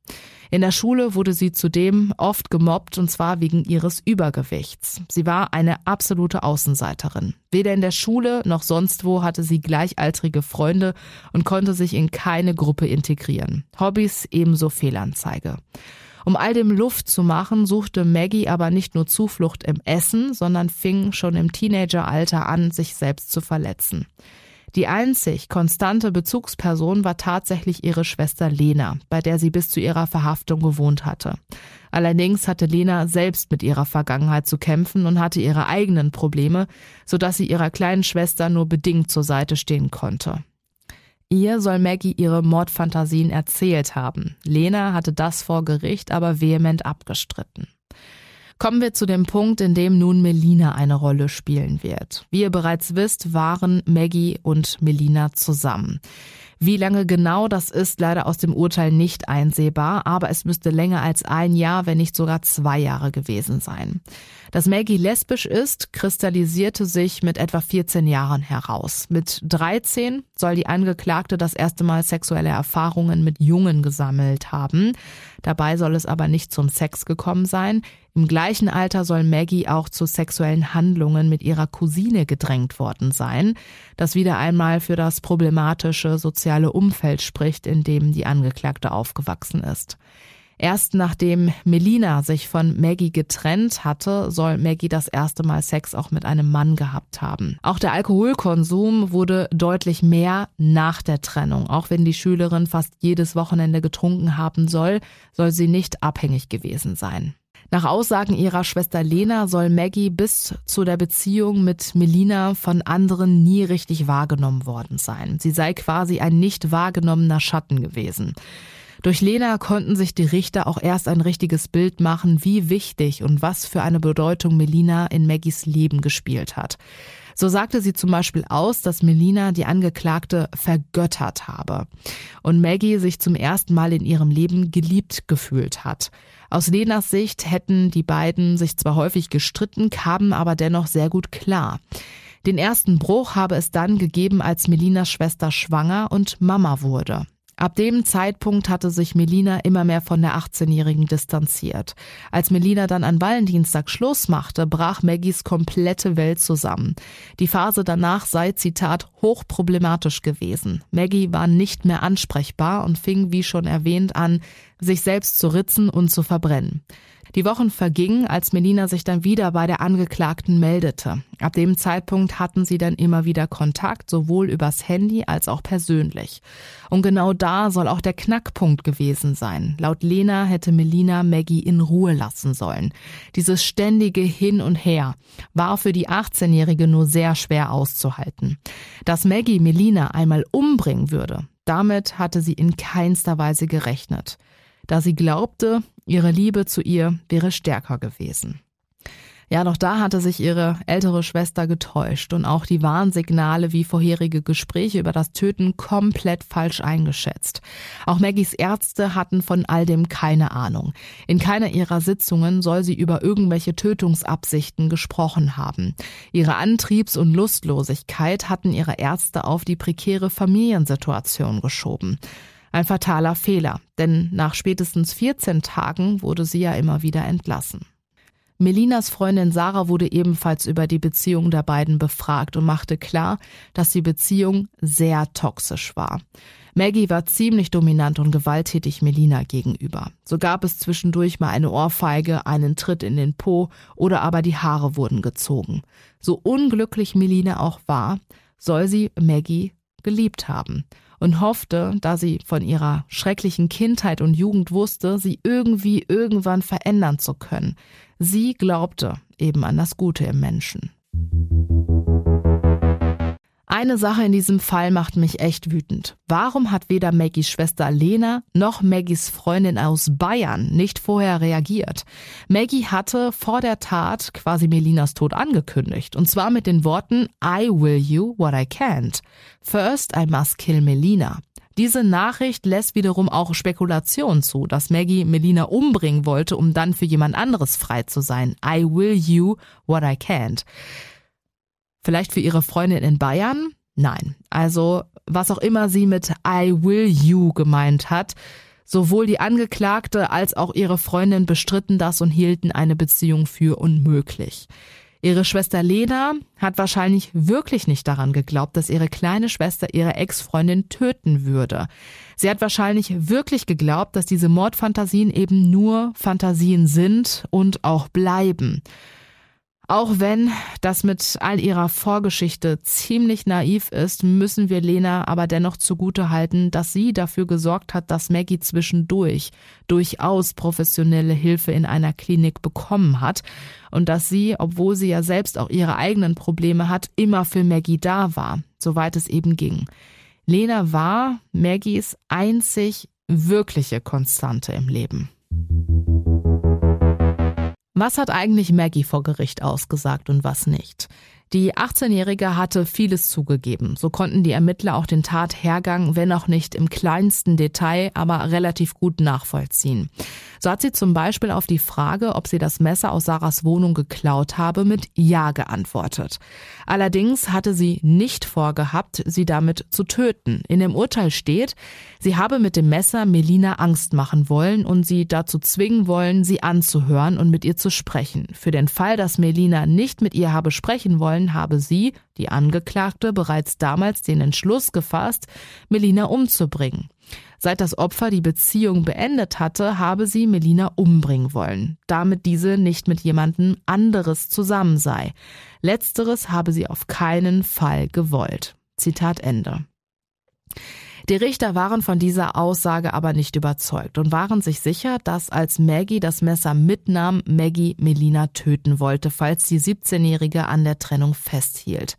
In der Schule wurde sie zudem oft gemobbt und zwar wegen ihres Übergewichts. Sie war eine absolute Außenseiterin. Weder in der Schule noch sonst wo hatte sie gleichaltrige Freunde und konnte sich in keine Gruppe integrieren. Hobbys ebenso Fehlanzeige. Um all dem Luft zu machen, suchte Maggie aber nicht nur Zuflucht im Essen, sondern fing schon im Teenageralter an, sich selbst zu verletzen. Die einzig konstante Bezugsperson war tatsächlich ihre Schwester Lena, bei der sie bis zu ihrer Verhaftung gewohnt hatte. Allerdings hatte Lena selbst mit ihrer Vergangenheit zu kämpfen und hatte ihre eigenen Probleme, sodass sie ihrer kleinen Schwester nur bedingt zur Seite stehen konnte. Ihr soll Maggie ihre Mordfantasien erzählt haben. Lena hatte das vor Gericht aber vehement abgestritten. Kommen wir zu dem Punkt, in dem nun Melina eine Rolle spielen wird. Wie ihr bereits wisst, waren Maggie und Melina zusammen. Wie lange genau das ist, leider aus dem Urteil nicht einsehbar, aber es müsste länger als ein Jahr, wenn nicht sogar zwei Jahre gewesen sein. Dass Maggie lesbisch ist, kristallisierte sich mit etwa 14 Jahren heraus. Mit 13 soll die Angeklagte das erste Mal sexuelle Erfahrungen mit Jungen gesammelt haben. Dabei soll es aber nicht zum Sex gekommen sein. Im gleichen Alter soll Maggie auch zu sexuellen Handlungen mit ihrer Cousine gedrängt worden sein, das wieder einmal für das problematische soziale Umfeld spricht, in dem die Angeklagte aufgewachsen ist. Erst nachdem Melina sich von Maggie getrennt hatte, soll Maggie das erste Mal Sex auch mit einem Mann gehabt haben. Auch der Alkoholkonsum wurde deutlich mehr nach der Trennung. Auch wenn die Schülerin fast jedes Wochenende getrunken haben soll, soll sie nicht abhängig gewesen sein. Nach Aussagen ihrer Schwester Lena soll Maggie bis zu der Beziehung mit Melina von anderen nie richtig wahrgenommen worden sein. Sie sei quasi ein nicht wahrgenommener Schatten gewesen. Durch Lena konnten sich die Richter auch erst ein richtiges Bild machen, wie wichtig und was für eine Bedeutung Melina in Maggies Leben gespielt hat. So sagte sie zum Beispiel aus, dass Melina die Angeklagte vergöttert habe und Maggie sich zum ersten Mal in ihrem Leben geliebt gefühlt hat. Aus Lenas Sicht hätten die beiden sich zwar häufig gestritten, kamen aber dennoch sehr gut klar. Den ersten Bruch habe es dann gegeben, als Melinas Schwester schwanger und Mama wurde. Ab dem Zeitpunkt hatte sich Melina immer mehr von der 18-Jährigen distanziert. Als Melina dann an Valentinstag Schluss machte, brach Maggies komplette Welt zusammen. Die Phase danach sei, Zitat, hochproblematisch gewesen. Maggie war nicht mehr ansprechbar und fing, wie schon erwähnt, an, sich selbst zu ritzen und zu verbrennen. Die Wochen vergingen, als Melina sich dann wieder bei der Angeklagten meldete. Ab dem Zeitpunkt hatten sie dann immer wieder Kontakt, sowohl übers Handy als auch persönlich. Und genau da soll auch der Knackpunkt gewesen sein. Laut Lena hätte Melina Maggie in Ruhe lassen sollen. Dieses ständige Hin und Her war für die 18-Jährige nur sehr schwer auszuhalten. Dass Maggie Melina einmal umbringen würde, damit hatte sie in keinster Weise gerechnet da sie glaubte, ihre Liebe zu ihr wäre stärker gewesen. Ja, doch da hatte sich ihre ältere Schwester getäuscht und auch die Warnsignale wie vorherige Gespräche über das Töten komplett falsch eingeschätzt. Auch Maggies Ärzte hatten von all dem keine Ahnung. In keiner ihrer Sitzungen soll sie über irgendwelche Tötungsabsichten gesprochen haben. Ihre Antriebs- und Lustlosigkeit hatten ihre Ärzte auf die prekäre Familiensituation geschoben. Ein fataler Fehler, denn nach spätestens 14 Tagen wurde sie ja immer wieder entlassen. Melinas Freundin Sarah wurde ebenfalls über die Beziehung der beiden befragt und machte klar, dass die Beziehung sehr toxisch war. Maggie war ziemlich dominant und gewalttätig Melina gegenüber. So gab es zwischendurch mal eine Ohrfeige, einen Tritt in den Po oder aber die Haare wurden gezogen. So unglücklich Melina auch war, soll sie Maggie geliebt haben und hoffte, da sie von ihrer schrecklichen Kindheit und Jugend wusste, sie irgendwie irgendwann verändern zu können. Sie glaubte eben an das Gute im Menschen. Eine Sache in diesem Fall macht mich echt wütend. Warum hat weder Maggies Schwester Lena noch Maggies Freundin aus Bayern nicht vorher reagiert? Maggie hatte vor der Tat quasi Melinas Tod angekündigt. Und zwar mit den Worten I will you what I can't. First I must kill Melina. Diese Nachricht lässt wiederum auch Spekulation zu, dass Maggie Melina umbringen wollte, um dann für jemand anderes frei zu sein. I will you what I can't. Vielleicht für ihre Freundin in Bayern? Nein. Also, was auch immer sie mit I will you gemeint hat, sowohl die Angeklagte als auch ihre Freundin bestritten das und hielten eine Beziehung für unmöglich. Ihre Schwester Lena hat wahrscheinlich wirklich nicht daran geglaubt, dass ihre kleine Schwester ihre Ex-Freundin töten würde. Sie hat wahrscheinlich wirklich geglaubt, dass diese Mordfantasien eben nur Fantasien sind und auch bleiben. Auch wenn das mit all ihrer Vorgeschichte ziemlich naiv ist, müssen wir Lena aber dennoch zugute halten, dass sie dafür gesorgt hat, dass Maggie zwischendurch durchaus professionelle Hilfe in einer Klinik bekommen hat und dass sie, obwohl sie ja selbst auch ihre eigenen Probleme hat, immer für Maggie da war, soweit es eben ging. Lena war Maggies einzig wirkliche Konstante im Leben. Was hat eigentlich Maggie vor Gericht ausgesagt und was nicht? Die 18-Jährige hatte vieles zugegeben. So konnten die Ermittler auch den Tathergang, wenn auch nicht im kleinsten Detail, aber relativ gut nachvollziehen. So hat sie zum Beispiel auf die Frage, ob sie das Messer aus Sarahs Wohnung geklaut habe, mit Ja geantwortet. Allerdings hatte sie nicht vorgehabt, sie damit zu töten. In dem Urteil steht, sie habe mit dem Messer Melina Angst machen wollen und sie dazu zwingen wollen, sie anzuhören und mit ihr zu sprechen. Für den Fall, dass Melina nicht mit ihr habe sprechen wollen, wollen, habe sie, die Angeklagte, bereits damals den Entschluss gefasst, Melina umzubringen. Seit das Opfer die Beziehung beendet hatte, habe sie Melina umbringen wollen, damit diese nicht mit jemandem anderes zusammen sei. Letzteres habe sie auf keinen Fall gewollt. Zitat Ende. Die Richter waren von dieser Aussage aber nicht überzeugt und waren sich sicher, dass als Maggie das Messer mitnahm, Maggie Melina töten wollte, falls die 17-Jährige an der Trennung festhielt.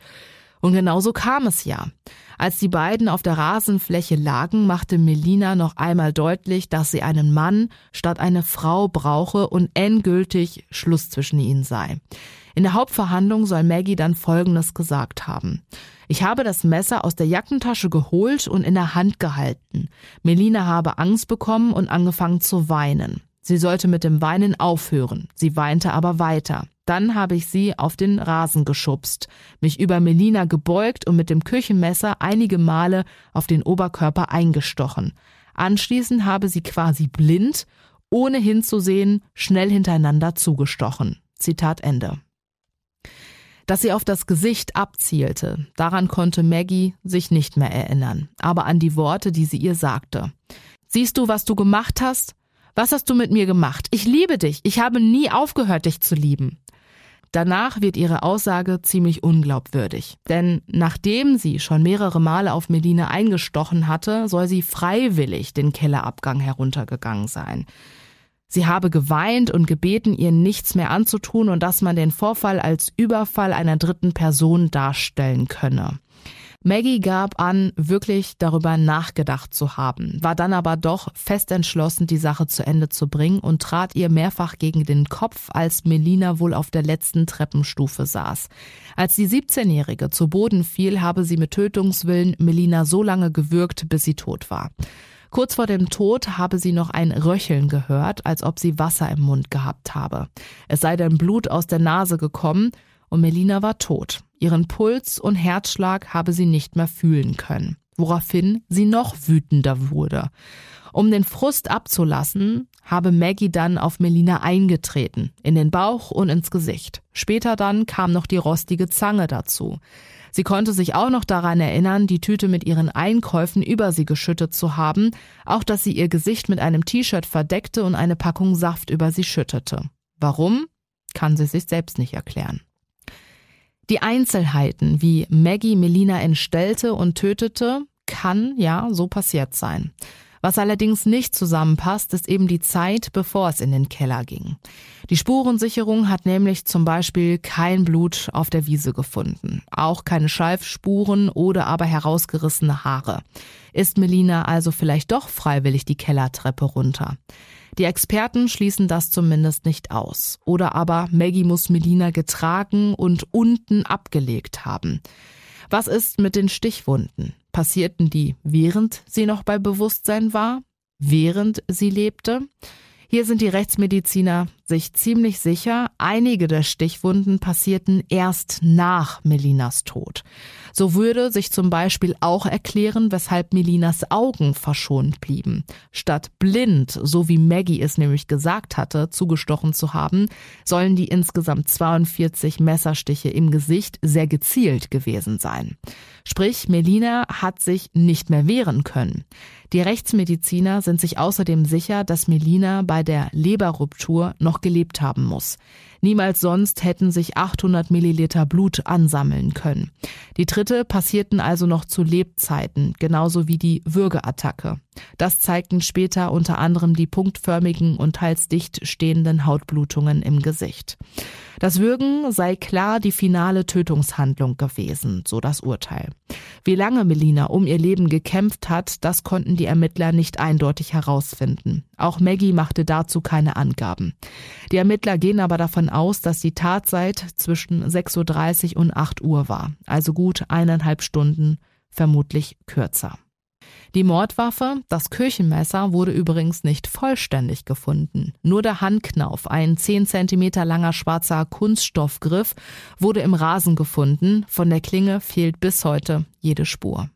Und genauso kam es ja. Als die beiden auf der Rasenfläche lagen, machte Melina noch einmal deutlich, dass sie einen Mann statt eine Frau brauche und endgültig Schluss zwischen ihnen sei. In der Hauptverhandlung soll Maggie dann Folgendes gesagt haben. Ich habe das Messer aus der Jackentasche geholt und in der Hand gehalten. Melina habe Angst bekommen und angefangen zu weinen. Sie sollte mit dem Weinen aufhören. Sie weinte aber weiter. Dann habe ich sie auf den Rasen geschubst, mich über Melina gebeugt und mit dem Küchenmesser einige Male auf den Oberkörper eingestochen. Anschließend habe sie quasi blind, ohne hinzusehen, schnell hintereinander zugestochen. Zitat Ende dass sie auf das Gesicht abzielte. Daran konnte Maggie sich nicht mehr erinnern, aber an die Worte, die sie ihr sagte. Siehst du, was du gemacht hast? Was hast du mit mir gemacht? Ich liebe dich. Ich habe nie aufgehört, dich zu lieben. Danach wird ihre Aussage ziemlich unglaubwürdig. Denn nachdem sie schon mehrere Male auf Melina eingestochen hatte, soll sie freiwillig den Kellerabgang heruntergegangen sein. Sie habe geweint und gebeten, ihr nichts mehr anzutun und dass man den Vorfall als Überfall einer dritten Person darstellen könne. Maggie gab an, wirklich darüber nachgedacht zu haben, war dann aber doch fest entschlossen, die Sache zu Ende zu bringen und trat ihr mehrfach gegen den Kopf, als Melina wohl auf der letzten Treppenstufe saß. Als die 17-Jährige zu Boden fiel, habe sie mit Tötungswillen Melina so lange gewürgt, bis sie tot war. Kurz vor dem Tod habe sie noch ein Röcheln gehört, als ob sie Wasser im Mund gehabt habe. Es sei denn Blut aus der Nase gekommen und Melina war tot. Ihren Puls und Herzschlag habe sie nicht mehr fühlen können, woraufhin sie noch wütender wurde. Um den Frust abzulassen, habe Maggie dann auf Melina eingetreten, in den Bauch und ins Gesicht. Später dann kam noch die rostige Zange dazu. Sie konnte sich auch noch daran erinnern, die Tüte mit ihren Einkäufen über sie geschüttet zu haben, auch dass sie ihr Gesicht mit einem T-Shirt verdeckte und eine Packung Saft über sie schüttete. Warum? Kann sie sich selbst nicht erklären. Die Einzelheiten, wie Maggie Melina entstellte und tötete, kann ja so passiert sein. Was allerdings nicht zusammenpasst, ist eben die Zeit, bevor es in den Keller ging. Die Spurensicherung hat nämlich zum Beispiel kein Blut auf der Wiese gefunden, auch keine Schleifspuren oder aber herausgerissene Haare. Ist Melina also vielleicht doch freiwillig die Kellertreppe runter? Die Experten schließen das zumindest nicht aus. Oder aber Maggie muss Melina getragen und unten abgelegt haben. Was ist mit den Stichwunden? Passierten die, während sie noch bei Bewusstsein war? Während sie lebte? Hier sind die Rechtsmediziner sich ziemlich sicher, einige der Stichwunden passierten erst nach Melinas Tod. So würde sich zum Beispiel auch erklären, weshalb Melinas Augen verschont blieben. Statt blind, so wie Maggie es nämlich gesagt hatte, zugestochen zu haben, sollen die insgesamt 42 Messerstiche im Gesicht sehr gezielt gewesen sein. Sprich, Melina hat sich nicht mehr wehren können. Die Rechtsmediziner sind sich außerdem sicher, dass Melina bei der Leberruptur noch gelebt haben muss. Niemals sonst hätten sich 800 Milliliter Blut ansammeln können. Die Tritte passierten also noch zu Lebzeiten, genauso wie die Würgeattacke. Das zeigten später unter anderem die punktförmigen und teils dicht stehenden Hautblutungen im Gesicht. Das Würgen sei klar die finale Tötungshandlung gewesen, so das Urteil. Wie lange Melina um ihr Leben gekämpft hat, das konnten die Ermittler nicht eindeutig herausfinden. Auch Maggie machte dazu keine Angaben. Die Ermittler gehen aber davon aus, dass die Tatzeit zwischen 6.30 Uhr und 8 Uhr war, also gut eineinhalb Stunden, vermutlich kürzer. Die Mordwaffe, das Küchenmesser, wurde übrigens nicht vollständig gefunden. Nur der Handknauf, ein 10 cm langer schwarzer Kunststoffgriff, wurde im Rasen gefunden. Von der Klinge fehlt bis heute jede Spur.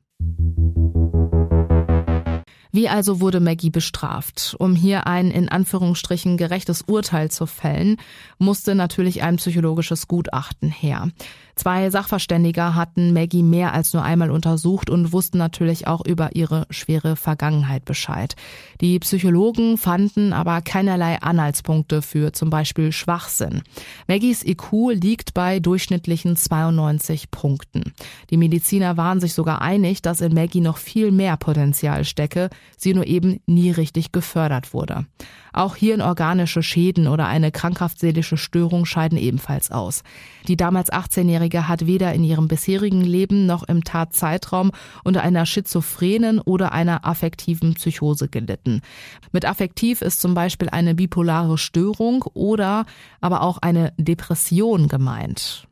Wie also wurde Maggie bestraft? Um hier ein in Anführungsstrichen gerechtes Urteil zu fällen, musste natürlich ein psychologisches Gutachten her. Zwei Sachverständiger hatten Maggie mehr als nur einmal untersucht und wussten natürlich auch über ihre schwere Vergangenheit Bescheid. Die Psychologen fanden aber keinerlei Anhaltspunkte für zum Beispiel Schwachsinn. Maggies IQ liegt bei durchschnittlichen 92 Punkten. Die Mediziner waren sich sogar einig, dass in Maggie noch viel mehr Potenzial stecke, sie nur eben nie richtig gefördert wurde. Auch hirnorganische Schäden oder eine krankhaft seelische Störung scheiden ebenfalls aus. Die damals 18-Jährige hat weder in ihrem bisherigen Leben noch im Tatzeitraum unter einer schizophrenen oder einer affektiven Psychose gelitten. Mit affektiv ist zum Beispiel eine bipolare Störung oder aber auch eine Depression gemeint.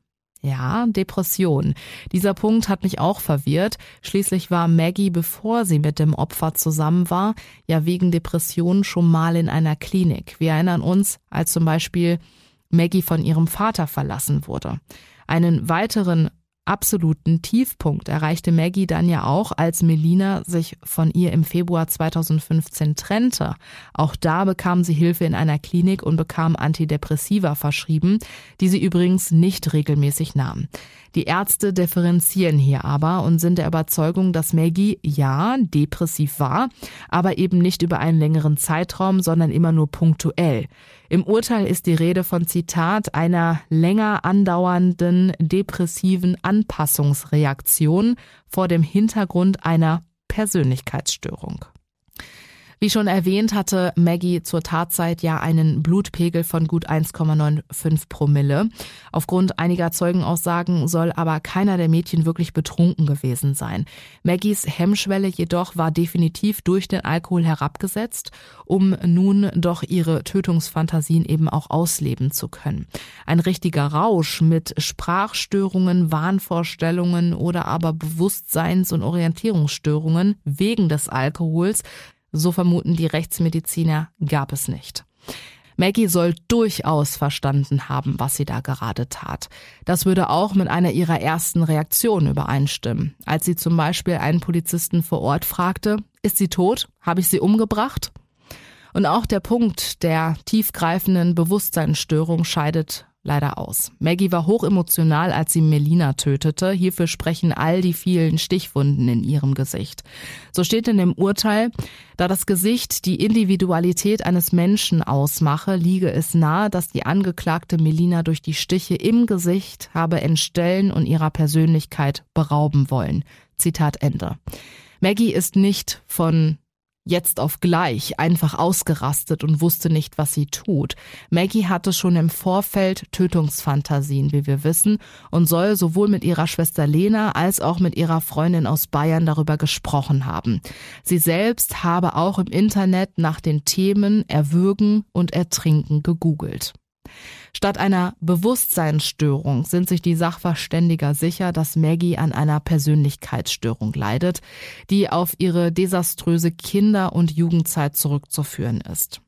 Ja, Depression. Dieser Punkt hat mich auch verwirrt. Schließlich war Maggie, bevor sie mit dem Opfer zusammen war, ja wegen Depression schon mal in einer Klinik. Wir erinnern uns, als zum Beispiel Maggie von ihrem Vater verlassen wurde. Einen weiteren absoluten Tiefpunkt erreichte Maggie dann ja auch, als Melina sich von ihr im Februar 2015 trennte. Auch da bekam sie Hilfe in einer Klinik und bekam Antidepressiva verschrieben, die sie übrigens nicht regelmäßig nahm. Die Ärzte differenzieren hier aber und sind der Überzeugung, dass Maggie ja depressiv war, aber eben nicht über einen längeren Zeitraum, sondern immer nur punktuell. Im Urteil ist die Rede von Zitat einer länger andauernden depressiven Anpassungsreaktion vor dem Hintergrund einer Persönlichkeitsstörung. Wie schon erwähnt, hatte Maggie zur Tatzeit ja einen Blutpegel von gut 1,95 Promille. Aufgrund einiger Zeugenaussagen soll aber keiner der Mädchen wirklich betrunken gewesen sein. Maggies Hemmschwelle jedoch war definitiv durch den Alkohol herabgesetzt, um nun doch ihre Tötungsfantasien eben auch ausleben zu können. Ein richtiger Rausch mit Sprachstörungen, Wahnvorstellungen oder aber Bewusstseins- und Orientierungsstörungen wegen des Alkohols so vermuten die Rechtsmediziner, gab es nicht. Maggie soll durchaus verstanden haben, was sie da gerade tat. Das würde auch mit einer ihrer ersten Reaktionen übereinstimmen, als sie zum Beispiel einen Polizisten vor Ort fragte, ist sie tot? Habe ich sie umgebracht? Und auch der Punkt der tiefgreifenden Bewusstseinsstörung scheidet leider aus. Maggie war hochemotional, als sie Melina tötete. Hierfür sprechen all die vielen Stichwunden in ihrem Gesicht. So steht in dem Urteil, da das Gesicht die Individualität eines Menschen ausmache, liege es nahe, dass die Angeklagte Melina durch die Stiche im Gesicht habe entstellen und ihrer Persönlichkeit berauben wollen. Zitat Ende. Maggie ist nicht von jetzt auf gleich einfach ausgerastet und wusste nicht, was sie tut. Maggie hatte schon im Vorfeld Tötungsfantasien, wie wir wissen, und soll sowohl mit ihrer Schwester Lena als auch mit ihrer Freundin aus Bayern darüber gesprochen haben. Sie selbst habe auch im Internet nach den Themen Erwürgen und Ertrinken gegoogelt. Statt einer Bewusstseinsstörung sind sich die Sachverständiger sicher, dass Maggie an einer Persönlichkeitsstörung leidet, die auf ihre desaströse Kinder- und Jugendzeit zurückzuführen ist.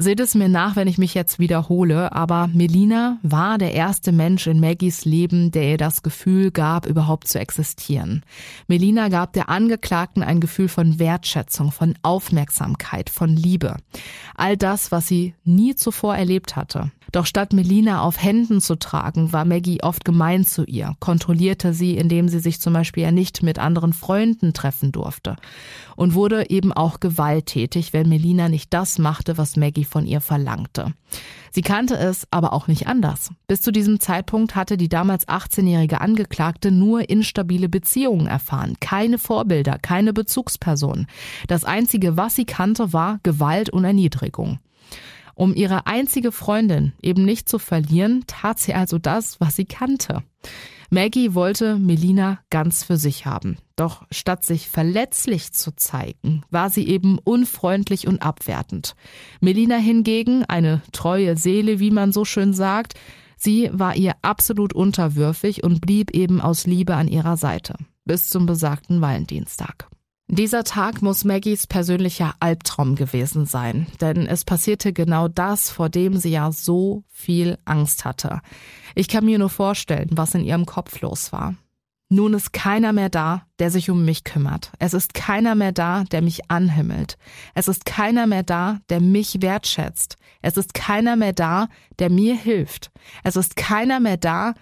Seht es mir nach, wenn ich mich jetzt wiederhole, aber Melina war der erste Mensch in Maggies Leben, der ihr das Gefühl gab, überhaupt zu existieren. Melina gab der Angeklagten ein Gefühl von Wertschätzung, von Aufmerksamkeit, von Liebe. All das, was sie nie zuvor erlebt hatte. Doch statt Melina auf Händen zu tragen, war Maggie oft gemein zu ihr, kontrollierte sie, indem sie sich zum Beispiel ja nicht mit anderen Freunden treffen durfte und wurde eben auch gewalttätig, wenn Melina nicht das machte, was Maggie von ihr verlangte. Sie kannte es aber auch nicht anders. Bis zu diesem Zeitpunkt hatte die damals 18-jährige Angeklagte nur instabile Beziehungen erfahren, keine Vorbilder, keine Bezugsperson. Das Einzige, was sie kannte, war Gewalt und Erniedrigung. Um ihre einzige Freundin eben nicht zu verlieren, tat sie also das, was sie kannte. Maggie wollte Melina ganz für sich haben. Doch statt sich verletzlich zu zeigen, war sie eben unfreundlich und abwertend. Melina hingegen, eine treue Seele, wie man so schön sagt, sie war ihr absolut unterwürfig und blieb eben aus Liebe an ihrer Seite. Bis zum besagten Valentinstag. Dieser Tag muss Maggies persönlicher Albtraum gewesen sein, denn es passierte genau das, vor dem sie ja so viel Angst hatte. Ich kann mir nur vorstellen, was in ihrem Kopf los war. Nun ist keiner mehr da, der sich um mich kümmert. Es ist keiner mehr da, der mich anhimmelt. Es ist keiner mehr da, der mich wertschätzt. Es ist keiner mehr da, der mir hilft. Es ist keiner mehr da,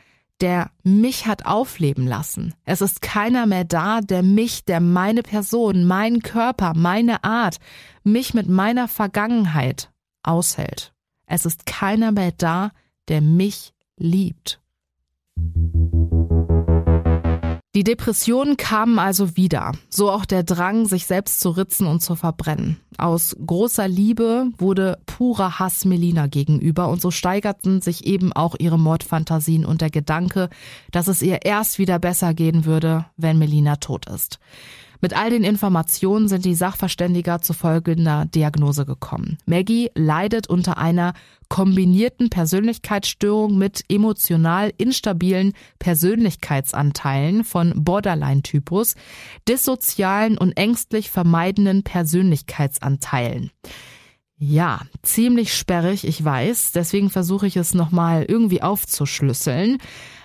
der mich hat aufleben lassen. Es ist keiner mehr da, der mich, der meine Person, meinen Körper, meine Art, mich mit meiner Vergangenheit aushält. Es ist keiner mehr da, der mich liebt. Die Depressionen kamen also wieder, so auch der Drang, sich selbst zu ritzen und zu verbrennen. Aus großer Liebe wurde purer Hass Melina gegenüber und so steigerten sich eben auch ihre Mordfantasien und der Gedanke, dass es ihr erst wieder besser gehen würde, wenn Melina tot ist. Mit all den Informationen sind die Sachverständiger zu folgender Diagnose gekommen. Maggie leidet unter einer kombinierten Persönlichkeitsstörung mit emotional instabilen Persönlichkeitsanteilen von Borderline-Typus, dissozialen und ängstlich vermeidenden Persönlichkeitsanteilen. Ja, ziemlich sperrig, ich weiß, deswegen versuche ich es nochmal irgendwie aufzuschlüsseln.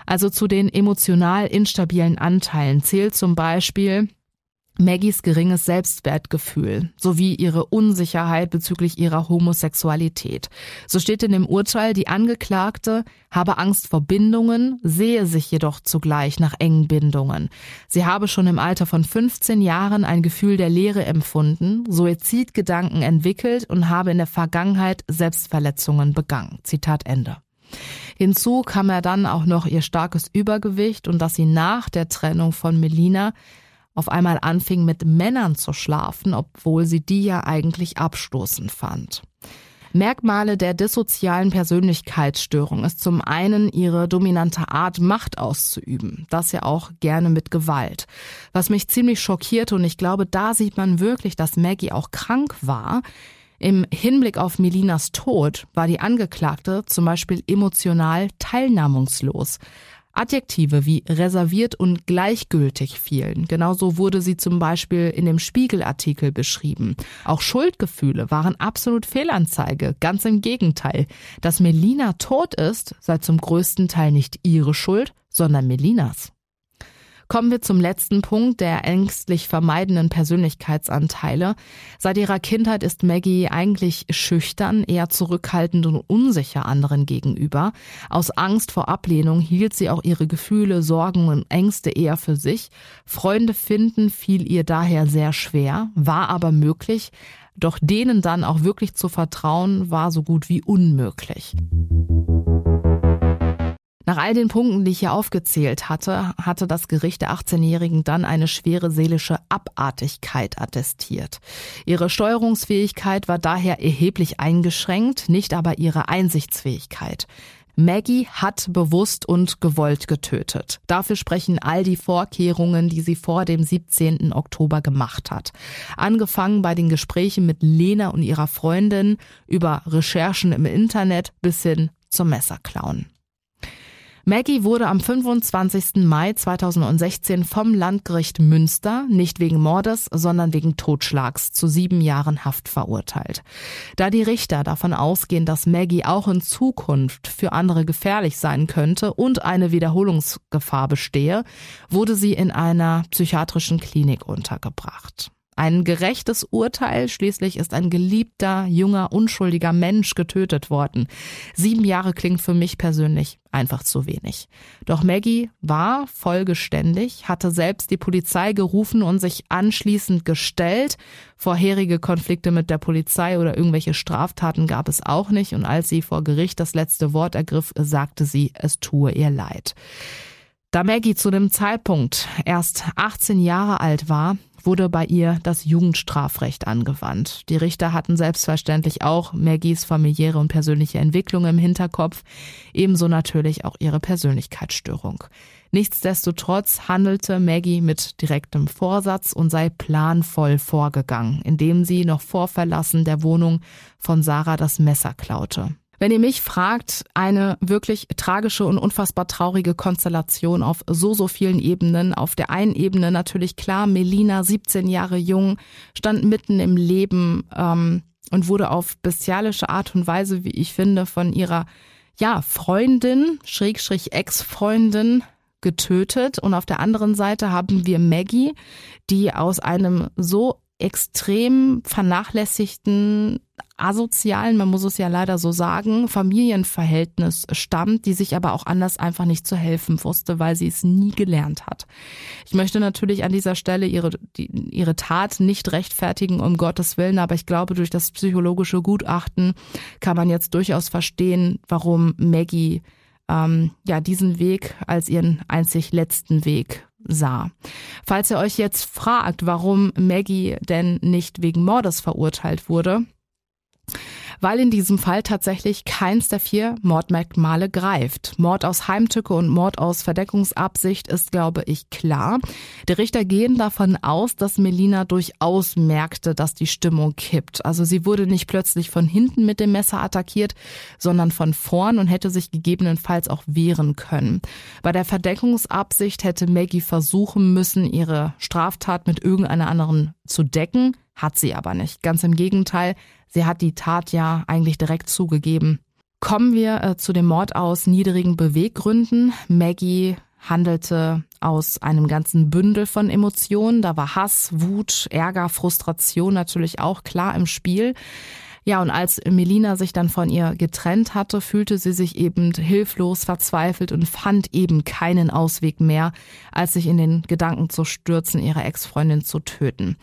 Also zu den emotional instabilen Anteilen zählt zum Beispiel Maggies geringes Selbstwertgefühl sowie ihre Unsicherheit bezüglich ihrer Homosexualität. So steht in dem Urteil, die Angeklagte habe Angst vor Bindungen, sehe sich jedoch zugleich nach engen Bindungen. Sie habe schon im Alter von 15 Jahren ein Gefühl der Leere empfunden, Suizidgedanken entwickelt und habe in der Vergangenheit Selbstverletzungen begangen. Zitat Ende. Hinzu kam er dann auch noch ihr starkes Übergewicht und dass sie nach der Trennung von Melina auf einmal anfing mit Männern zu schlafen, obwohl sie die ja eigentlich abstoßend fand. Merkmale der dissozialen Persönlichkeitsstörung ist zum einen ihre dominante Art, Macht auszuüben. Das ja auch gerne mit Gewalt. Was mich ziemlich schockierte und ich glaube, da sieht man wirklich, dass Maggie auch krank war. Im Hinblick auf Melinas Tod war die Angeklagte zum Beispiel emotional teilnahmungslos. Adjektive wie reserviert und gleichgültig fielen. Genauso wurde sie zum Beispiel in dem Spiegelartikel beschrieben. Auch Schuldgefühle waren absolut Fehlanzeige. Ganz im Gegenteil. Dass Melina tot ist, sei zum größten Teil nicht ihre Schuld, sondern Melinas. Kommen wir zum letzten Punkt der ängstlich vermeidenden Persönlichkeitsanteile. Seit ihrer Kindheit ist Maggie eigentlich schüchtern, eher zurückhaltend und unsicher anderen gegenüber. Aus Angst vor Ablehnung hielt sie auch ihre Gefühle, Sorgen und Ängste eher für sich. Freunde finden fiel ihr daher sehr schwer, war aber möglich. Doch denen dann auch wirklich zu vertrauen, war so gut wie unmöglich. Nach all den Punkten, die ich hier aufgezählt hatte, hatte das Gericht der 18-Jährigen dann eine schwere seelische Abartigkeit attestiert. Ihre Steuerungsfähigkeit war daher erheblich eingeschränkt, nicht aber ihre Einsichtsfähigkeit. Maggie hat bewusst und gewollt getötet. Dafür sprechen all die Vorkehrungen, die sie vor dem 17. Oktober gemacht hat. Angefangen bei den Gesprächen mit Lena und ihrer Freundin über Recherchen im Internet bis hin zum Messerklauen. Maggie wurde am 25. Mai 2016 vom Landgericht Münster nicht wegen Mordes, sondern wegen Totschlags zu sieben Jahren Haft verurteilt. Da die Richter davon ausgehen, dass Maggie auch in Zukunft für andere gefährlich sein könnte und eine Wiederholungsgefahr bestehe, wurde sie in einer psychiatrischen Klinik untergebracht. Ein gerechtes Urteil. Schließlich ist ein geliebter, junger, unschuldiger Mensch getötet worden. Sieben Jahre klingt für mich persönlich einfach zu wenig. Doch Maggie war vollgeständig, hatte selbst die Polizei gerufen und sich anschließend gestellt. Vorherige Konflikte mit der Polizei oder irgendwelche Straftaten gab es auch nicht. Und als sie vor Gericht das letzte Wort ergriff, sagte sie, es tue ihr leid. Da Maggie zu dem Zeitpunkt erst 18 Jahre alt war, wurde bei ihr das Jugendstrafrecht angewandt. Die Richter hatten selbstverständlich auch Maggies familiäre und persönliche Entwicklung im Hinterkopf, ebenso natürlich auch ihre Persönlichkeitsstörung. Nichtsdestotrotz handelte Maggie mit direktem Vorsatz und sei planvoll vorgegangen, indem sie noch vor Verlassen der Wohnung von Sarah das Messer klaute. Wenn ihr mich fragt, eine wirklich tragische und unfassbar traurige Konstellation auf so, so vielen Ebenen. Auf der einen Ebene natürlich klar, Melina, 17 Jahre jung, stand mitten im Leben ähm, und wurde auf bestialische Art und Weise, wie ich finde, von ihrer ja, Freundin, Schrägstrich Ex-Freundin getötet. Und auf der anderen Seite haben wir Maggie, die aus einem so extrem vernachlässigten asozialen, man muss es ja leider so sagen, Familienverhältnis stammt, die sich aber auch anders einfach nicht zu helfen wusste, weil sie es nie gelernt hat. Ich möchte natürlich an dieser Stelle ihre, die, ihre Tat nicht rechtfertigen, um Gottes Willen, aber ich glaube, durch das psychologische Gutachten kann man jetzt durchaus verstehen, warum Maggie ähm, ja diesen Weg als ihren einzig letzten Weg sah. Falls ihr euch jetzt fragt, warum Maggie denn nicht wegen Mordes verurteilt wurde, weil in diesem Fall tatsächlich keins der vier Mordmerkmale greift. Mord aus Heimtücke und Mord aus Verdeckungsabsicht ist, glaube ich, klar. Die Richter gehen davon aus, dass Melina durchaus merkte, dass die Stimmung kippt. Also sie wurde nicht plötzlich von hinten mit dem Messer attackiert, sondern von vorn und hätte sich gegebenenfalls auch wehren können. Bei der Verdeckungsabsicht hätte Maggie versuchen müssen, ihre Straftat mit irgendeiner anderen zu decken, hat sie aber nicht. Ganz im Gegenteil, Sie hat die Tat ja eigentlich direkt zugegeben. Kommen wir äh, zu dem Mord aus niedrigen Beweggründen. Maggie handelte aus einem ganzen Bündel von Emotionen. Da war Hass, Wut, Ärger, Frustration natürlich auch klar im Spiel. Ja, und als Melina sich dann von ihr getrennt hatte, fühlte sie sich eben hilflos, verzweifelt und fand eben keinen Ausweg mehr, als sich in den Gedanken zu stürzen, ihre Ex-Freundin zu töten.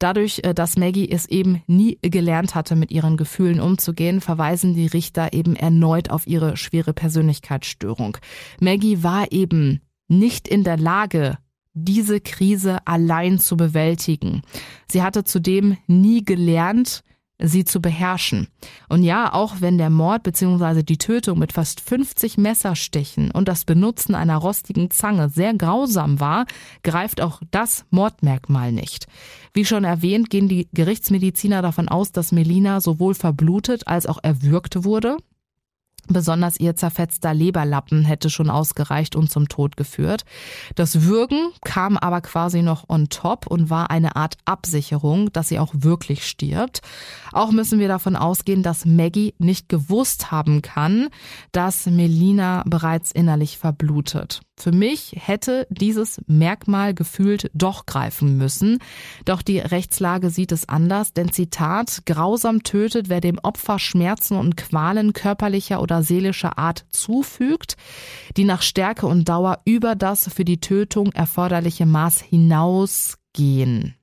Dadurch, äh, dass Maggie es eben nie gelernt hatte, mit ihren Gefühlen umzugehen, verweisen die Richter eben erneut auf ihre schwere Persönlichkeitsstörung. Maggie war eben nicht in der Lage, diese Krise allein zu bewältigen. Sie hatte zudem nie gelernt, sie zu beherrschen. Und ja, auch wenn der Mord bzw. die Tötung mit fast 50 Messerstichen und das Benutzen einer rostigen Zange sehr grausam war, greift auch das Mordmerkmal nicht. Wie schon erwähnt, gehen die Gerichtsmediziner davon aus, dass Melina sowohl verblutet als auch erwürgt wurde. Besonders ihr zerfetzter Leberlappen hätte schon ausgereicht und zum Tod geführt. Das Würgen kam aber quasi noch on top und war eine Art Absicherung, dass sie auch wirklich stirbt. Auch müssen wir davon ausgehen, dass Maggie nicht gewusst haben kann, dass Melina bereits innerlich verblutet. Für mich hätte dieses Merkmal gefühlt doch greifen müssen. Doch die Rechtslage sieht es anders, denn Zitat, grausam tötet, wer dem Opfer Schmerzen und Qualen körperlicher oder seelischer Art zufügt, die nach Stärke und Dauer über das für die Tötung erforderliche Maß hinausgehen.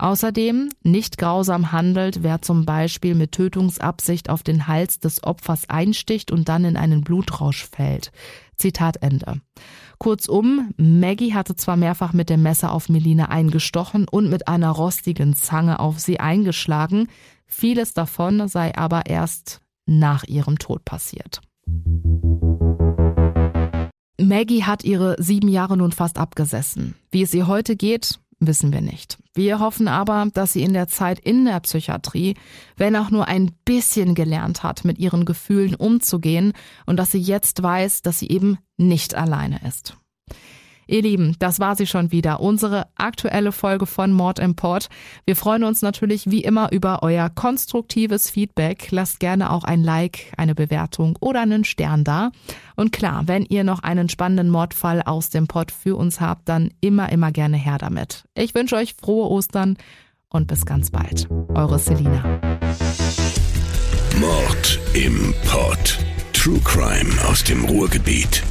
Außerdem nicht grausam handelt, wer zum Beispiel mit Tötungsabsicht auf den Hals des Opfers einsticht und dann in einen Blutrausch fällt. Zitat Ende. Kurzum, Maggie hatte zwar mehrfach mit dem Messer auf Melina eingestochen und mit einer rostigen Zange auf sie eingeschlagen, vieles davon sei aber erst nach ihrem Tod passiert. Maggie hat ihre sieben Jahre nun fast abgesessen. Wie es ihr heute geht, wissen wir nicht. Wir hoffen aber, dass sie in der Zeit in der Psychiatrie, wenn auch nur ein bisschen gelernt hat, mit ihren Gefühlen umzugehen und dass sie jetzt weiß, dass sie eben nicht alleine ist. Ihr Lieben, das war sie schon wieder, unsere aktuelle Folge von Mord Import. Wir freuen uns natürlich wie immer über euer konstruktives Feedback. Lasst gerne auch ein Like, eine Bewertung oder einen Stern da. Und klar, wenn ihr noch einen spannenden Mordfall aus dem Pod für uns habt, dann immer, immer gerne her damit. Ich wünsche euch frohe Ostern und bis ganz bald. Eure Selina. Mord im Pod. True Crime aus dem Ruhrgebiet.